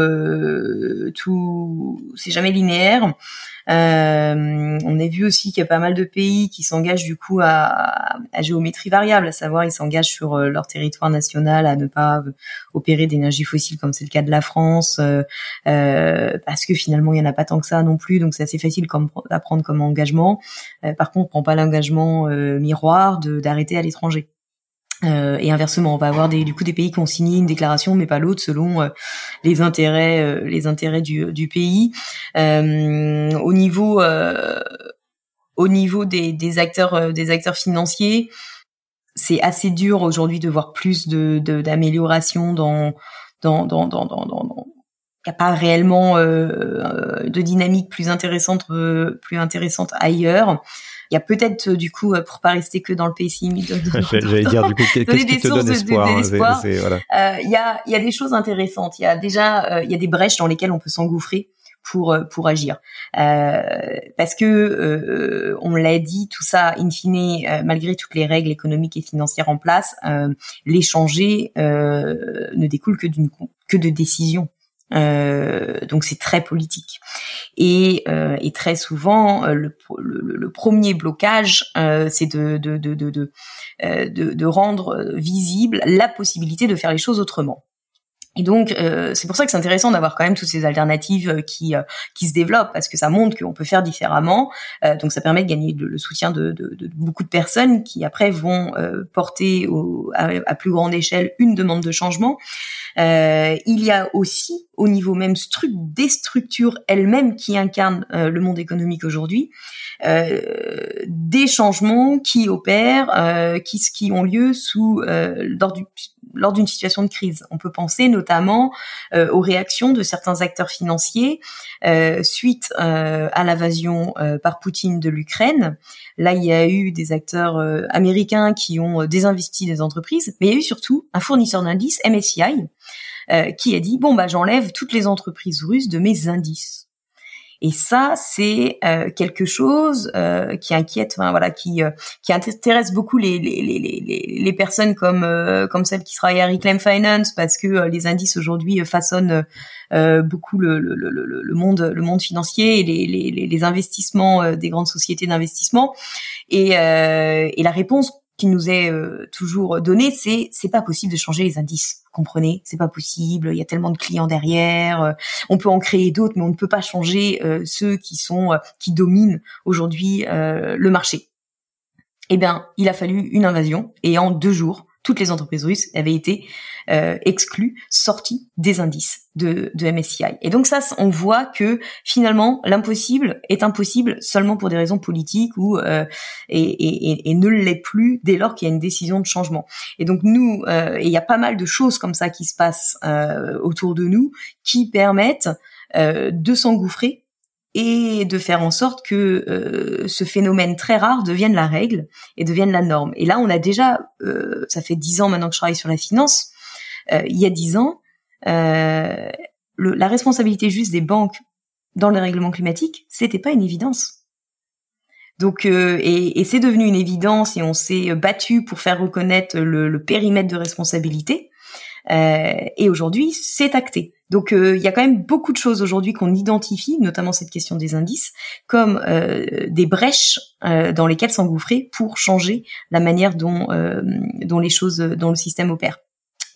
tout c'est jamais linéaire. Euh, on a vu aussi qu'il y a pas mal de pays qui s'engagent du coup à, géométrie variable, à savoir ils s'engagent sur euh, leur territoire national à ne pas euh, opérer d'énergie fossile comme c'est le cas de la France, parce que finalement il y en a pas tant que ça non plus, donc c'est assez facile comme, à prendre comme engagement. par contre, on prend pas l'engagement miroir d'arrêter à l'étranger. Euh, et inversement, on va avoir des, du coup des pays qui ont signé une déclaration, mais pas l'autre, selon euh, les intérêts, euh, les intérêts du, du pays. au niveau, au niveau des, des acteurs, des acteurs financiers, c'est assez dur aujourd'hui de voir plus de d'amélioration dans dans dans dans dans, dans il n'y a pas réellement de dynamique plus intéressante plus intéressante ailleurs il y a peut-être euh, du coup, euh, pour pas rester que dans le pessimisme, j'allais dire du coup, qu'est-ce qui te donne espoir hein, euh, Il y a il y a des choses intéressantes. Il y a déjà il y a des brèches dans lesquelles on peut s'engouffrer pour pour agir. Euh, parce que on l'a dit tout ça in fine malgré toutes les règles économiques et financières en place euh, l'échanger ne découle que d'une que de décisions euh, donc c'est très politique. Et, euh, très souvent, euh, le, premier blocage, c'est de rendre visible la possibilité de faire les choses autrement. Et donc, euh, c'est pour ça que c'est intéressant d'avoir quand même toutes ces alternatives euh, qui euh, qui se développent parce que ça montre qu'on peut faire différemment. Euh, donc, ça permet de gagner le, soutien de, de, de, beaucoup de personnes qui après vont porter au, à, plus grande échelle une demande de changement. il y a aussi au niveau même stru des structures elles-mêmes qui incarnent le monde économique aujourd'hui. des changements qui opèrent, qui, qui ont lieu sous lors du lors d'une situation de crise. On peut penser notamment euh, aux réactions de certains acteurs financiers euh, suite euh, à l'invasion par Poutine de l'Ukraine. Là, il y a eu des acteurs américains qui ont désinvesti des entreprises, mais il y a eu surtout un fournisseur d'indices, MSCI, qui a dit bon bah j'enlève toutes les entreprises russes de mes indices. Et ça, c'est euh, quelque chose euh, qui inquiète, enfin, voilà, qui euh, qui intéresse beaucoup les les, les, les, les personnes comme comme celles qui travaillent à Reclaim Finance parce que les indices aujourd'hui façonnent beaucoup le, le, le, le, monde le monde financier et les, les, les investissements des grandes sociétés d'investissement. Et, et la réponse qui nous est euh, toujours donné, c'est c'est pas possible de changer les indices. comprenez? C'est pas possible. Il y a tellement de clients derrière. Euh, on peut en créer d'autres, mais on ne peut pas changer euh, ceux qui sont qui dominent aujourd'hui le marché. Eh bien, il a fallu une invasion et en deux jours, toutes les entreprises russes avaient été euh, exclues, sorties des indices de, de MSCI. Et donc ça, on voit que finalement, l'impossible est impossible seulement pour des raisons politiques ou euh, et, et, et, ne l'est plus dès lors qu'il y a une décision de changement. Et donc nous, euh, il y a pas mal de choses comme ça qui se passent euh, autour de nous qui permettent de s'engouffrer et de faire en sorte que ce phénomène très rare devienne la règle et devienne la norme. Et là, on a déjà, ça fait dix ans maintenant que je travaille sur la finance. Euh, il y a dix ans, le, la responsabilité juste des banques dans les règlements climatiques, c'était pas une évidence. Donc, et, et c'est devenu une évidence et on s'est battu pour faire reconnaître le, le périmètre de responsabilité. et aujourd'hui, c'est acté. Donc euh, il y a quand même beaucoup de choses aujourd'hui qu'on identifie, notamment cette question des indices, comme euh, des brèches euh, dans lesquelles s'engouffrer pour changer la manière dont dont les choses, dont le système opère.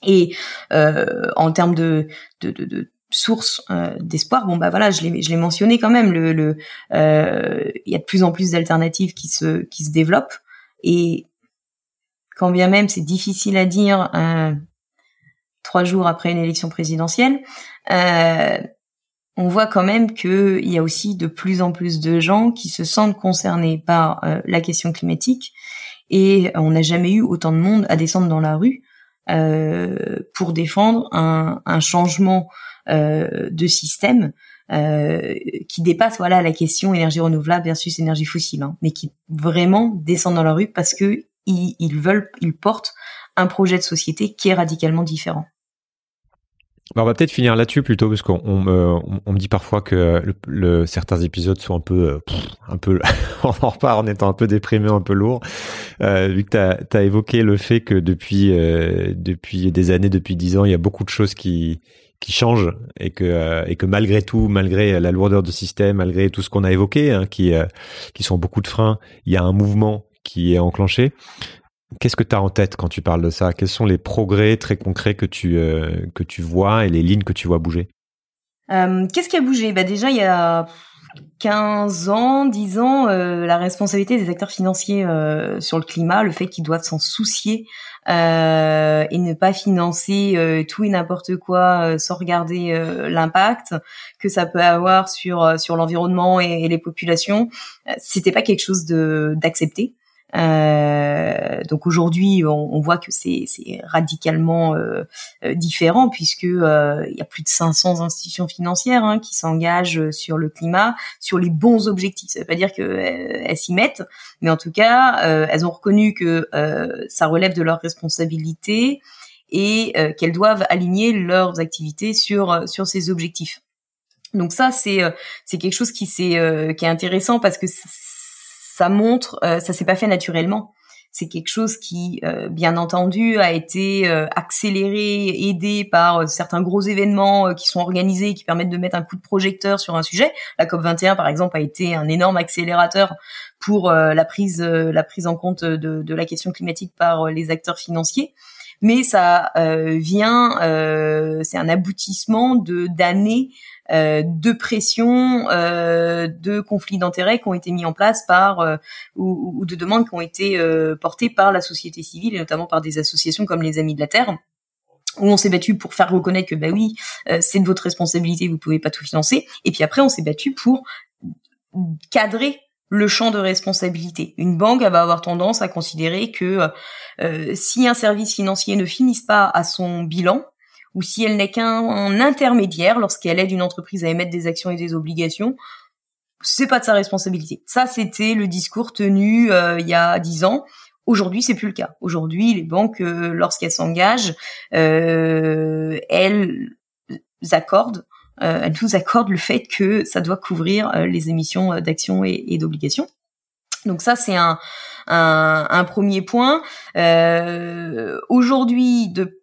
Et en termes de, de, de, de source d'espoir. Bon bah voilà, je l'ai je l'ai mentionné quand même. Le, le il y a de plus en plus d'alternatives qui se qui se développent et quand bien même c'est difficile à dire trois jours après une élection présidentielle, euh, on voit quand même qu'il y a aussi de plus en plus de gens qui se sentent concernés par la question climatique et on n'a jamais eu autant de monde à descendre dans la rue pour défendre un, changement de système euh, qui dépasse voilà la question énergie renouvelable versus énergie fossile, hein, mais qui vraiment descendent dans la rue parce que ils, veulent, ils portent un projet de société qui est radicalement différent. Bah, on va peut-être finir là-dessus plutôt parce qu'on me, dit parfois que certains épisodes sont un peu, euh, un peu, on en repart en étant un peu déprimé, un peu lourd. Euh, vu que tu as, évoqué le fait que depuis, euh, depuis des années, depuis dix ans, il y a beaucoup de choses qui, qui change et que et que malgré tout, malgré la lourdeur du système, malgré tout ce qu'on a évoqué, hein, qui qui sont beaucoup de freins, il y a un mouvement qui est enclenché. Qu'est-ce que tu as en tête quand tu parles de ça? Quels sont les progrès très concrets que tu euh, que tu vois et les lignes que tu vois bouger? Qu'est-ce qui a bougé? Bah déjà il y a 15 ans, 10 ans, la responsabilité des acteurs financiers sur le climat, le fait qu'ils doivent s'en soucier euh, et ne pas financer euh, tout et n'importe quoi euh, sans regarder l'impact que ça peut avoir sur sur l'environnement et, les populations. C'était pas quelque chose d'accepté. Euh, donc aujourd'hui, on, on, voit que c'est radicalement euh, euh, différent puisque euh, il y a plus de 500 institutions financières hein, qui s'engagent sur le climat, sur les bons objectifs. Ça veut pas dire qu'elles s'y mettent, mais en tout cas, elles ont reconnu que ça relève de leur responsabilité et qu'elles doivent aligner leurs activités sur sur ces objectifs. Donc ça, c'est c'est quelque chose qui c'est qui est intéressant parce que ça montre, euh, ça s'est pas fait naturellement. C'est quelque chose qui, euh, bien entendu, a été euh, accéléré, aidé par certains gros événements qui sont organisés, qui permettent de mettre un coup de projecteur sur un sujet. La COP 21, par exemple, a été un énorme accélérateur pour la prise, la prise en compte de, de, la question climatique par les acteurs financiers mais ça vient, c'est un aboutissement de d'années euh, de pression, euh, de conflits d'intérêts qui ont été mis en place par euh, ou, de demandes qui ont été portées par la société civile et notamment par des associations comme les Amis de la Terre où on s'est battu pour faire reconnaître que bah oui, c'est de votre responsabilité, vous pouvez pas tout financer. Et puis après, on s'est battu pour cadrer le champ de responsabilité. Une banque elle va avoir tendance à considérer que si un service financier ne finisse pas à son bilan, ou si elle n'est qu'un intermédiaire lorsqu'elle aide une entreprise à émettre des actions et des obligations, c'est pas de sa responsabilité. Ça, c'était le discours tenu euh, il y a dix ans. Aujourd'hui, c'est plus le cas. Aujourd'hui, les banques, euh, lorsqu'elles s'engagent, euh, elles accordent, elles nous accordent le fait que ça doit couvrir les émissions d'actions et, d'obligations. Donc ça, c'est un, un, un, premier point. Aujourd'hui, de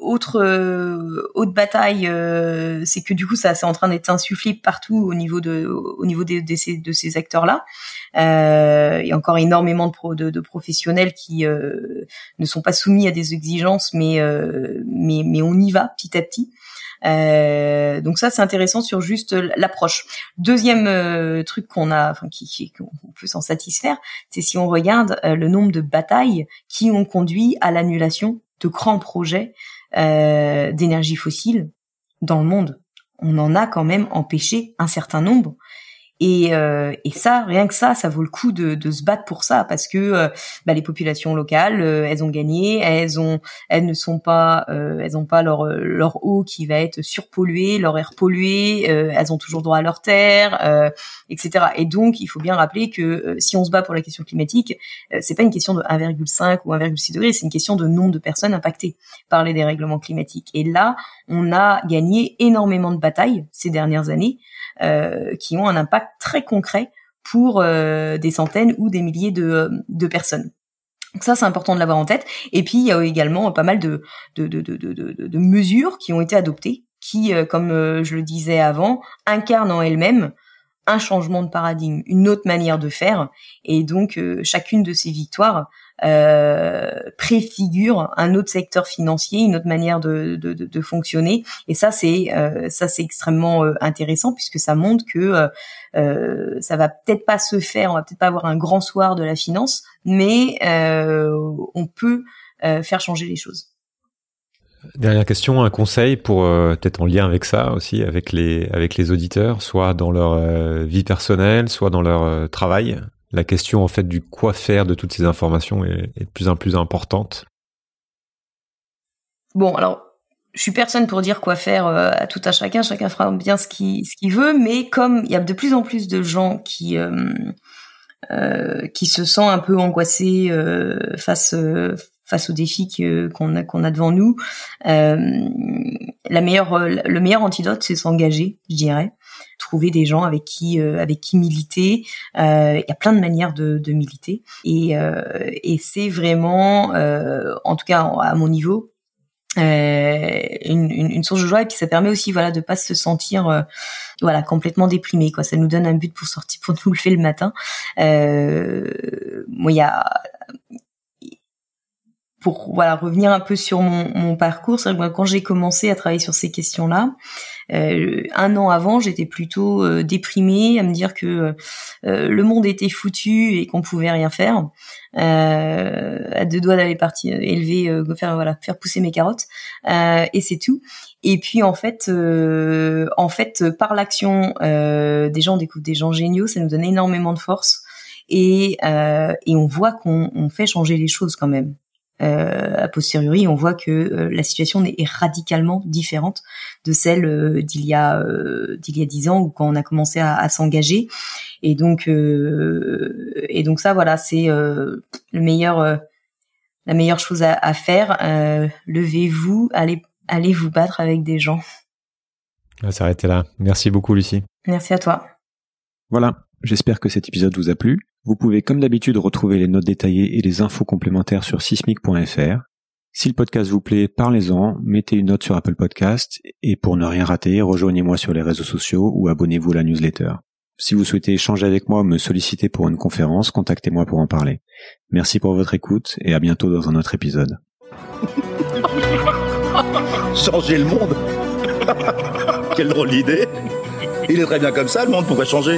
autre euh, autre bataille, euh, c'est que du coup ça c'est en train d'être insufflé partout au niveau de au niveau de, de ces de ces acteurs là. Euh, il y a encore énormément de, pro, de, de professionnels qui euh, ne sont pas soumis à des exigences, mais mais mais on y va petit à petit. Euh, donc ça c'est intéressant sur juste l'approche. Deuxième truc qu'on a, enfin qui, qui qu'on peut s'en satisfaire, c'est si on regarde le nombre de batailles qui ont conduit à l'annulation de grands projets euh, d'énergie fossile dans le monde. On en a quand même empêché un certain nombre. Et, euh, et ça, rien que ça, ça vaut le coup de, de se battre pour ça parce que euh, bah, les populations locales, euh, elles ont gagné, elles ont, elles ne sont pas, elles ont pas leur leur eau qui va être surpolluée, leur air pollué, elles ont toujours droit à leur terre, etc. Et donc, il faut bien rappeler que si on se bat pour la question climatique, c'est pas une question de 1,5 ou 1,6 degrés, c'est une question de nombre de personnes impactées par les dérèglements climatiques. Et là, on a gagné énormément de batailles ces dernières années. Euh, qui ont un impact très concret pour euh, des centaines ou des milliers de, de personnes. Donc ça, c'est important de l'avoir en tête. Et puis, il y a également pas mal de, de, de, de, mesures qui ont été adoptées, qui, euh, comme je le disais avant, incarnent en elles-mêmes un changement de paradigme, une autre manière de faire. Et donc, chacune de ces victoires euh, préfigure un autre secteur financier, une autre manière de, de, de, fonctionner. Et ça, c'est euh, ça, c'est extrêmement euh, intéressant puisque ça montre que euh, ça va peut-être pas se faire, on va peut-être pas avoir un grand soir de la finance, mais on peut faire changer les choses. Dernière question, un conseil pour euh, peut-être en lien avec ça aussi, avec les avec les auditeurs, soit dans leur vie personnelle, soit dans leur travail? La question en fait du quoi faire de toutes ces informations est, de plus en plus importante. Bon, alors je suis personne pour dire quoi faire à tout à chacun. Chacun fera bien ce qu'il ce qu'il veut, mais comme il y a de plus en plus de gens qui qui se sentent un peu angoissés face face aux défis qu'on a qu'on a devant nous. Euh, la meilleure, le meilleur antidote, c'est s'engager, je dirais. Trouver des gens avec qui euh, avec qui militer. Euh, il y a plein de manières de, de militer. Et, et c'est vraiment, en tout cas à mon niveau, une, une, une, source de joie. Et puis ça permet aussi voilà de pas se sentir voilà complètement déprimé quoi. Ça nous donne un but pour sortir pour nous lever le matin. Euh, moi il y a pour voilà revenir un peu sur mon, mon parcours, c'est quand j'ai commencé à travailler sur ces questions-là, euh, un an avant, j'étais plutôt euh, déprimée à me dire que euh, le monde était foutu et qu'on pouvait rien faire. Euh, à deux doigts d'aller partir élever, faire faire pousser mes carottes et c'est tout. Et puis en fait, en fait, par l'action des gens, on découvre des gens géniaux, ça nous donne énormément de force et on voit qu'on on fait changer les choses quand même euh, a posteriori, on voit que euh, la situation est, radicalement différente de celle euh, d'il y a euh, d'il y a dix ans ou quand on a commencé à, à s'engager. Et donc et donc ça, voilà, c'est le meilleur la meilleure chose à, à faire. Levez-vous, allez allez vous battre avec des gens. On va s'arrêter là. Merci beaucoup, Lucie. Merci à toi. Voilà. J'espère que cet épisode vous a plu. Vous pouvez comme d'habitude retrouver les notes détaillées et les infos complémentaires sur sismic.fr. Si le podcast vous plaît, parlez-en, mettez une note sur Apple Podcast et pour ne rien rater, rejoignez-moi sur les réseaux sociaux ou abonnez-vous à la newsletter. Si vous souhaitez échanger avec moi ou me solliciter pour une conférence, contactez-moi pour en parler. Merci pour votre écoute et à bientôt dans un autre épisode. Changer le monde? Quelle drôle d'idée Il est très bien comme ça, le monde pourrait changer.